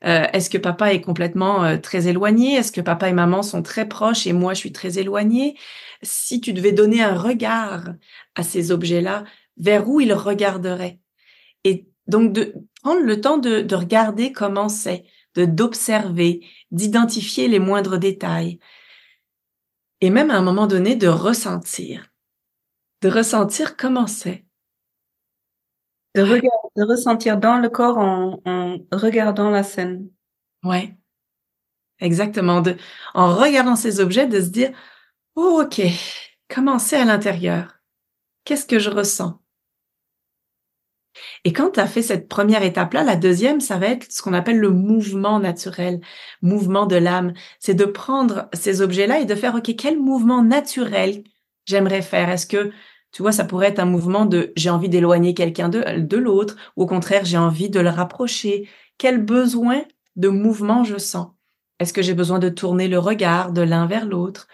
Euh, Est-ce que papa est complètement euh, très éloigné? Est-ce que papa et maman sont très proches et moi je suis très éloignée? Si tu devais donner un regard à ces objets-là, vers où ils regarderaient? Et donc de prendre le temps de, de regarder comment c'est d'observer, d'identifier les moindres détails et même à un moment donné de ressentir, de ressentir comment c'est. De, de ressentir dans le corps en, en regardant la scène. Ouais, exactement. De, en regardant ces objets, de se dire, oh, ok, comment c'est à l'intérieur? Qu'est-ce que je ressens et quand tu as fait cette première étape-là, la deuxième, ça va être ce qu'on appelle le mouvement naturel, mouvement de l'âme. C'est de prendre ces objets-là et de faire, OK, quel mouvement naturel j'aimerais faire? Est-ce que, tu vois, ça pourrait être un mouvement de j'ai envie d'éloigner quelqu'un de, l'autre, ou au contraire, j'ai envie de le rapprocher. Quel besoin de mouvement je sens? Est-ce que j'ai besoin de tourner le regard de l'un vers l'autre?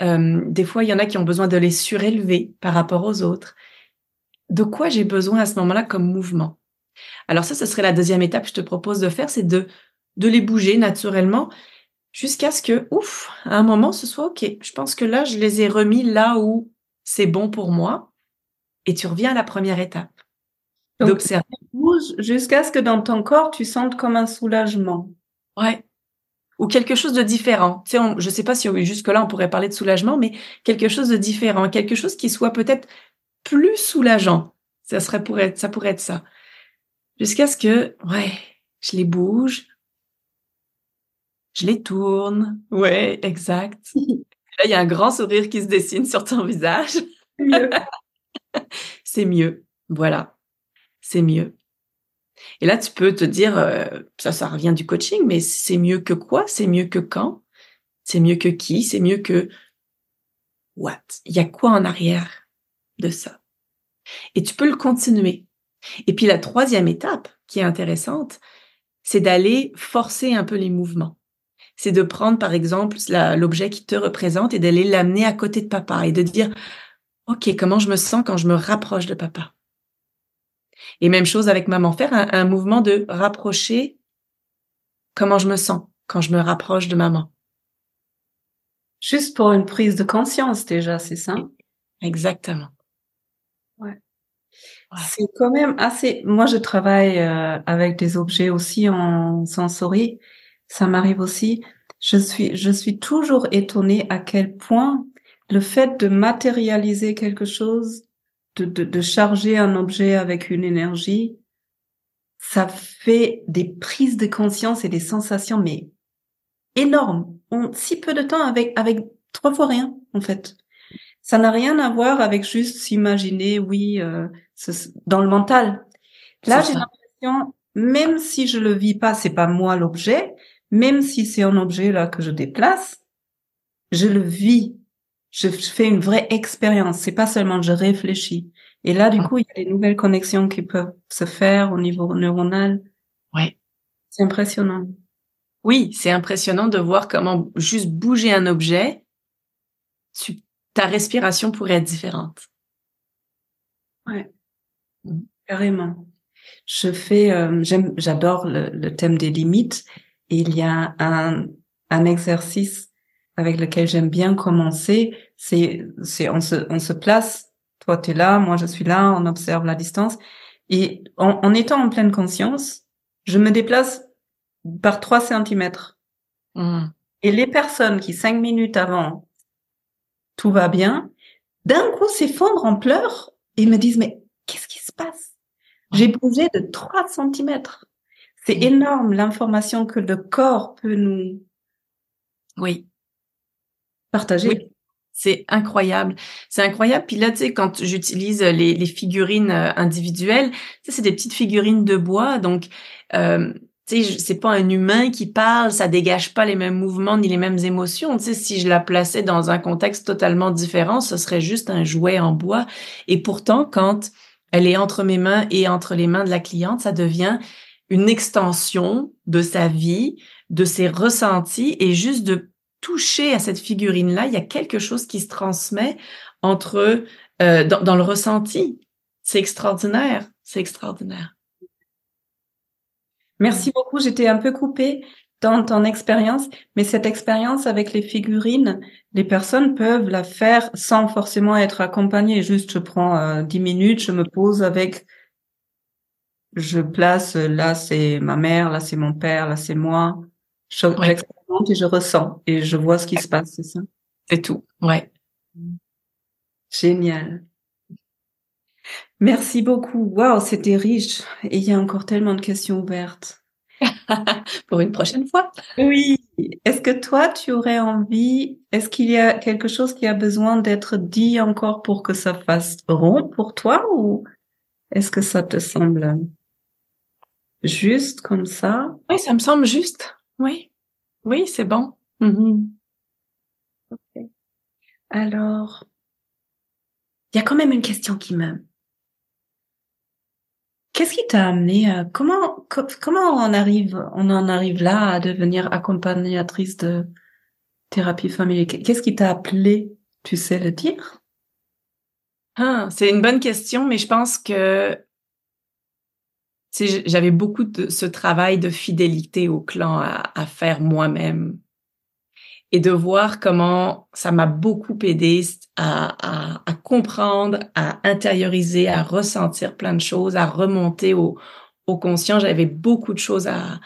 Euh, des fois, il y en a qui ont besoin de les surélever par rapport aux autres de quoi j'ai besoin à ce moment-là comme mouvement. Alors ça, ce serait la deuxième étape que je te propose de faire, c'est de, de les bouger naturellement jusqu'à ce que, ouf, à un moment, ce soit OK. Je pense que là, je les ai remis là où c'est bon pour moi. Et tu reviens à la première étape. D'observer. Jusqu'à ce que dans ton corps, tu sentes comme un soulagement. Ouais. ou quelque chose de différent. Tu sais, je sais pas si jusque-là on pourrait parler de soulagement, mais quelque chose de différent, quelque chose qui soit peut-être plus soulageant. Ça serait pour être, ça pourrait être ça. Jusqu'à ce que, ouais, je les bouge, je les tourne. Ouais, exact. Là, il y a un grand sourire qui se dessine sur ton visage. C'est mieux. Voilà. C'est mieux. Et là, tu peux te dire, euh, ça, ça revient du coaching, mais c'est mieux que quoi? C'est mieux que quand? C'est mieux que qui? C'est mieux que what? Il y a quoi en arrière? De ça? Et tu peux le continuer. Et puis la troisième étape qui est intéressante, c'est d'aller forcer un peu les mouvements. C'est de prendre par exemple l'objet qui te représente et d'aller l'amener à côté de papa et de dire, OK, comment je me sens quand je me rapproche de papa? Et même chose avec maman, faire un, mouvement de rapprocher comment je me sens quand je me rapproche de maman. Juste pour une prise de conscience déjà, c'est ça? Exactement. Ouais. C'est quand même assez. Moi, je travaille euh, avec des objets aussi en sensorie. Ça m'arrive aussi. Je suis, je suis toujours étonnée à quel point le fait de matérialiser quelque chose de, de, de, charger un objet avec une énergie, ça fait des prises de conscience et des sensations, mais énormes. En si peu de temps avec, avec trois fois rien, en fait. Ça n'a rien à voir avec juste s'imaginer, oui, euh, dans le mental. Là, j'ai l'impression, même si je le vis pas, c'est pas moi l'objet, même si c'est un objet là que je déplace, je le vis je fais une vraie expérience. C'est pas seulement je réfléchis. Et là, du coup, il y a des nouvelles connexions qui peuvent se faire au niveau neuronal. Ouais. C'est impressionnant. Oui, c'est impressionnant de voir comment juste bouger un objet, ta respiration pourrait être différente. Ouais. Mmh. Carrément. Je fais, euh, j'aime, j'adore le, le, thème des limites. Il y a un, un exercice avec lequel j'aime bien commencer, c'est, c'est, on se, on se place. Toi, tu es là, moi, je suis là, on observe la distance. Et en, étant en pleine conscience, je me déplace par trois centimètres. Mmh. Et les personnes qui cinq minutes avant, tout va bien, d'un coup s'effondrent en pleurs et me disent, mais qu'est-ce qui se passe? J'ai bougé de trois centimètres. C'est énorme l'information que le corps peut nous, oui, partager. C'est incroyable. C'est incroyable. Puis là, tu sais, quand j'utilise les, les, figurines euh, individuelles, tu c'est des petites figurines de bois. Donc, euh, tu sais, c'est pas un humain qui parle, ça dégage pas les mêmes mouvements ni les mêmes émotions. Tu sais, si je la plaçais dans un contexte totalement différent, ce serait juste un jouet en bois. Et pourtant, quand elle est entre mes mains et entre les mains de la cliente, ça devient une extension de sa vie, de ses ressentis et juste de toucher à cette figurine-là, il y a quelque chose qui se transmet entre euh, dans, le ressenti. C'est extraordinaire, c'est extraordinaire. Merci beaucoup. J'étais un peu coupée dans ton expérience, mais cette expérience avec les figurines, les personnes peuvent la faire sans forcément être accompagnées. Juste, je prends euh, dix minutes, je me pose avec, je place, là c'est ma mère, là c'est mon père, là c'est moi. Je, et je ressens et je vois ce qui se passe, c'est ça? C'est tout, ouais. Génial. Merci beaucoup. Waouh, c'était riche. Et il y a encore tellement de questions ouvertes. Pour une prochaine fois. Oui. Est-ce que toi, tu aurais envie, est-ce qu'il y a quelque chose qui a besoin d'être dit encore pour que ça fasse rond pour toi ou est-ce que ça te semble juste comme ça? Oui, ça me semble juste. Oui. Oui, c'est bon. Ok. Alors, il y a quand même une question qui me... Qu'est-ce qui t'a amené à... Comment, comment on arrive, on en arrive là à devenir accompagnatrice de thérapie familiale? Qu'est-ce qui t'a appelé Tu sais le dire? Ah, C'est une bonne question, mais je pense que j'avais beaucoup de ce travail de fidélité au clan à, faire moi-même et de voir comment ça m'a beaucoup aidé à, à, comprendre, à intérioriser, à ressentir plein de choses, à remonter au, au conscient. J'avais beaucoup de choses à,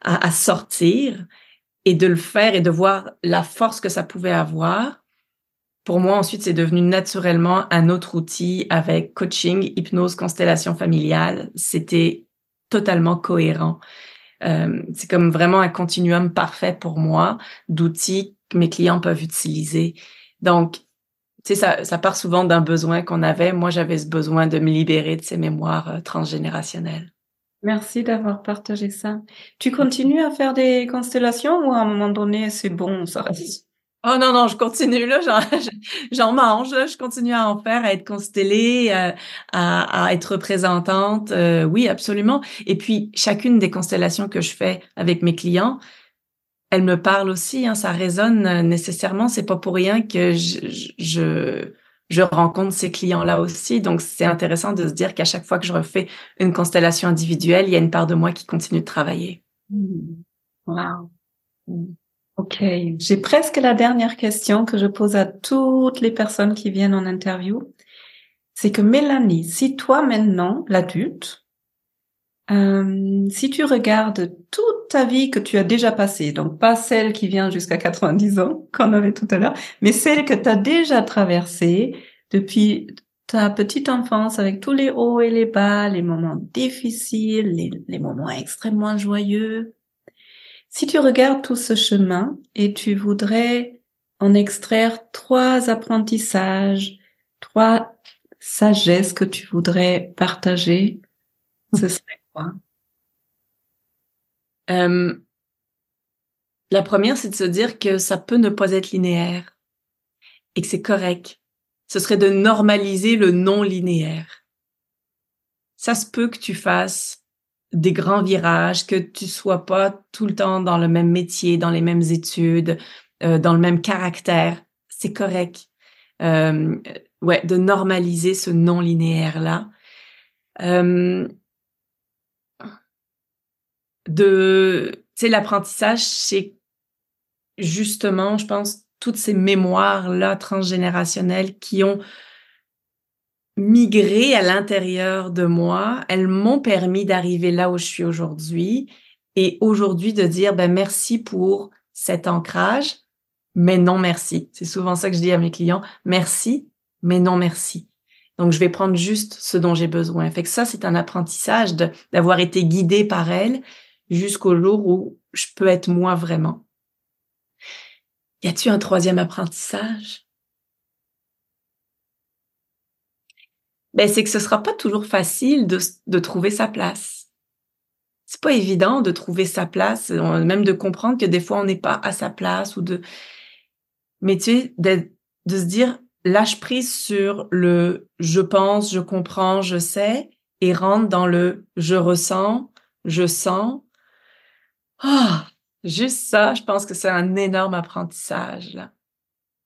à, sortir. et de le faire et de voir la force que ça pouvait avoir. Pour moi, ensuite, c'est devenu naturellement un autre outil avec coaching, hypnose, constellation familiale. C'était totalement cohérent. Euh, c'est comme vraiment un continuum parfait pour moi d'outils que mes clients peuvent utiliser. Donc, tu sais, ça, ça part souvent d'un besoin qu'on avait. Moi, j'avais ce besoin de me libérer de ces mémoires euh, transgénérationnelles. Merci d'avoir partagé ça. Tu continues à faire des constellations ou à un moment donné, c'est bon, ça reste? Oh non, non, je continue là, j'en mange, je continue à en faire, à être constellée, euh, à, à, être représentante. Euh, oui, absolument. Et puis, chacune des constellations que je fais avec mes clients, elle me parle aussi, hein, ça résonne euh, nécessairement. C'est pas pour rien que je, je, je rencontre ces clients-là aussi. Donc, c'est intéressant de se dire qu'à chaque fois que je refais une constellation individuelle, il y a une part de moi qui continue de travailler. Mmh. Wow. Ok, j'ai presque la dernière question que je pose à toutes les personnes qui viennent en interview. C'est que Mélanie, si toi maintenant, l'adulte, euh, si tu regardes toute ta vie que tu as déjà passée, donc pas celle qui vient jusqu'à 90 ans qu'on avait tout à l'heure, mais celle que tu as déjà traversée depuis ta petite enfance avec tous les hauts et les bas, les moments difficiles, les, les moments extrêmement joyeux, si tu regardes tout ce chemin et tu voudrais en extraire trois apprentissages, trois sagesses que tu voudrais partager, ce serait quoi? Euh, La première, c'est de se dire que ça peut ne pas être linéaire et que c'est correct. Ce serait de normaliser le non linéaire. Ça se peut que tu fasses des grands virages, que tu sois pas tout le temps dans le même métier, dans les mêmes études, euh, dans le même caractère, c'est correct. Euh, ouais, de normaliser ce non linéaire là. Euh, de, tu sais, l'apprentissage, c'est justement, je pense, toutes ces mémoires là transgénérationnelles qui ont migré à l'intérieur de moi, elles m'ont permis d'arriver là où je suis aujourd'hui et aujourd'hui de dire ben merci pour cet ancrage, mais non merci. C'est souvent ça que je dis à mes clients, merci, mais non merci. Donc je vais prendre juste ce dont j'ai besoin. Fait que ça c'est un apprentissage d'avoir été guidé par elles jusqu'au jour où je peux être moi vraiment. Y a-t-il un troisième apprentissage? Ben c'est que ce sera pas toujours facile de, de trouver sa place. C'est pas évident de trouver sa place, même de comprendre que des fois on n'est pas à sa place ou de. Mais tu sais, de, de se dire lâche prise sur le je pense, je comprends, je sais et rentre dans le je ressens, je sens. Ah, juste ça, je pense que c'est un énorme apprentissage là.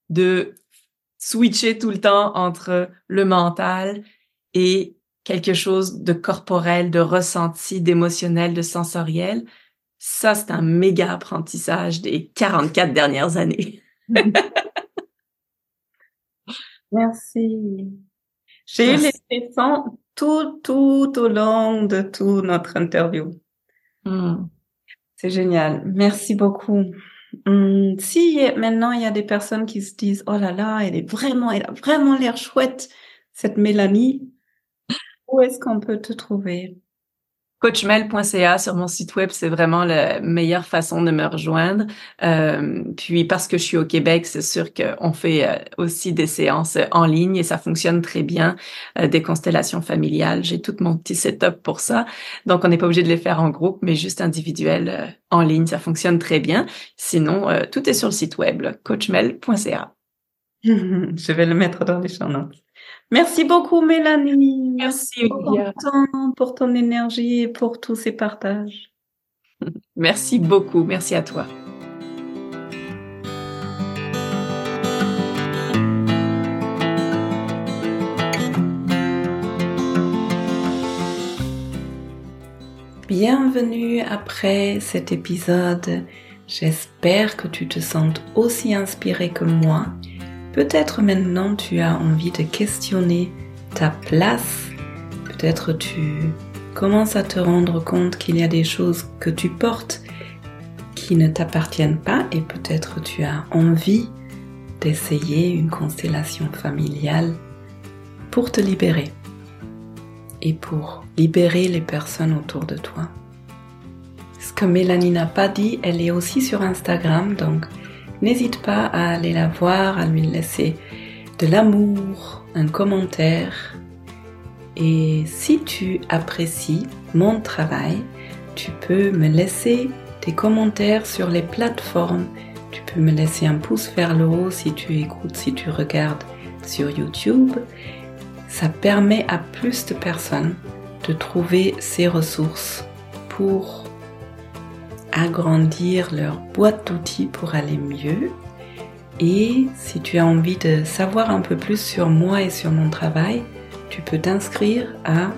De switcher tout le temps entre le mental et quelque chose de corporel, de ressenti, d'émotionnel, de sensoriel. Ça, c'est un méga apprentissage des 44 dernières années. Merci. J'ai eu les frissons tout, tout au long de toute notre interview. Hmm. C'est génial. Merci beaucoup. Hum, si maintenant il y a des personnes qui se disent oh là là, elle est vraiment, elle a vraiment l'air chouette cette Mélanie. Où est-ce qu'on peut te trouver? coachmel.ca sur mon site web, c'est vraiment la meilleure façon de me rejoindre. Euh, puis parce que je suis au Québec, c'est sûr qu'on fait euh, aussi des séances en ligne et ça fonctionne très bien, euh, des constellations familiales. J'ai tout mon petit setup pour ça. Donc on n'est pas obligé de les faire en groupe, mais juste individuel en ligne, ça fonctionne très bien. Sinon, tout est sur le site web, coachmel.ca. je vais le mettre dans les champs. Merci beaucoup, Mélanie. Merci, Olivia. Pour ton, énergie et pour tous ces partages. Merci beaucoup. Merci à toi. Bienvenue après cet épisode. J'espère que tu te sens aussi inspiré que moi Peut-être maintenant tu as envie de questionner ta place. Peut-être tu commences à te rendre compte qu'il y a des choses que tu portes qui ne t'appartiennent pas et peut-être tu as envie d'essayer une constellation familiale pour te libérer et pour libérer les personnes autour de toi. Ce que Mélanie n'a pas dit, elle est aussi sur Instagram, donc n'hésite pas à aller la voir, à lui laisser de l'amour, un commentaire. Et si tu apprécies mon travail, tu peux me laisser des commentaires sur les plateformes. Tu peux me laisser un pouce vers le haut si tu écoutes, si tu regardes sur YouTube. Ça permet à plus de personnes de trouver ces ressources pour agrandir leur boîte d'outils pour aller mieux. Et si tu as envie de savoir un peu plus sur moi et sur mon travail, tu peux t'inscrire à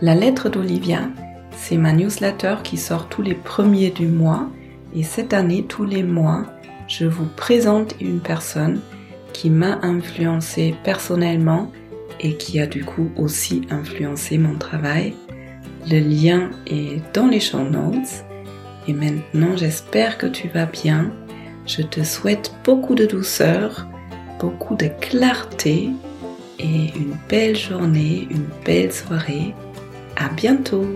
la lettre d'Olivia. C'est ma newsletter qui sort tous les premiers du mois. Et cette année, tous les mois, je vous présente une personne qui m'a influencé personnellement et qui a du coup aussi influencé mon travail. Le lien est dans les show notes. Et maintenant, j'espère que tu vas bien. Je te souhaite beaucoup de douceur, beaucoup de clarté et une belle journée, une belle soirée. À bientôt!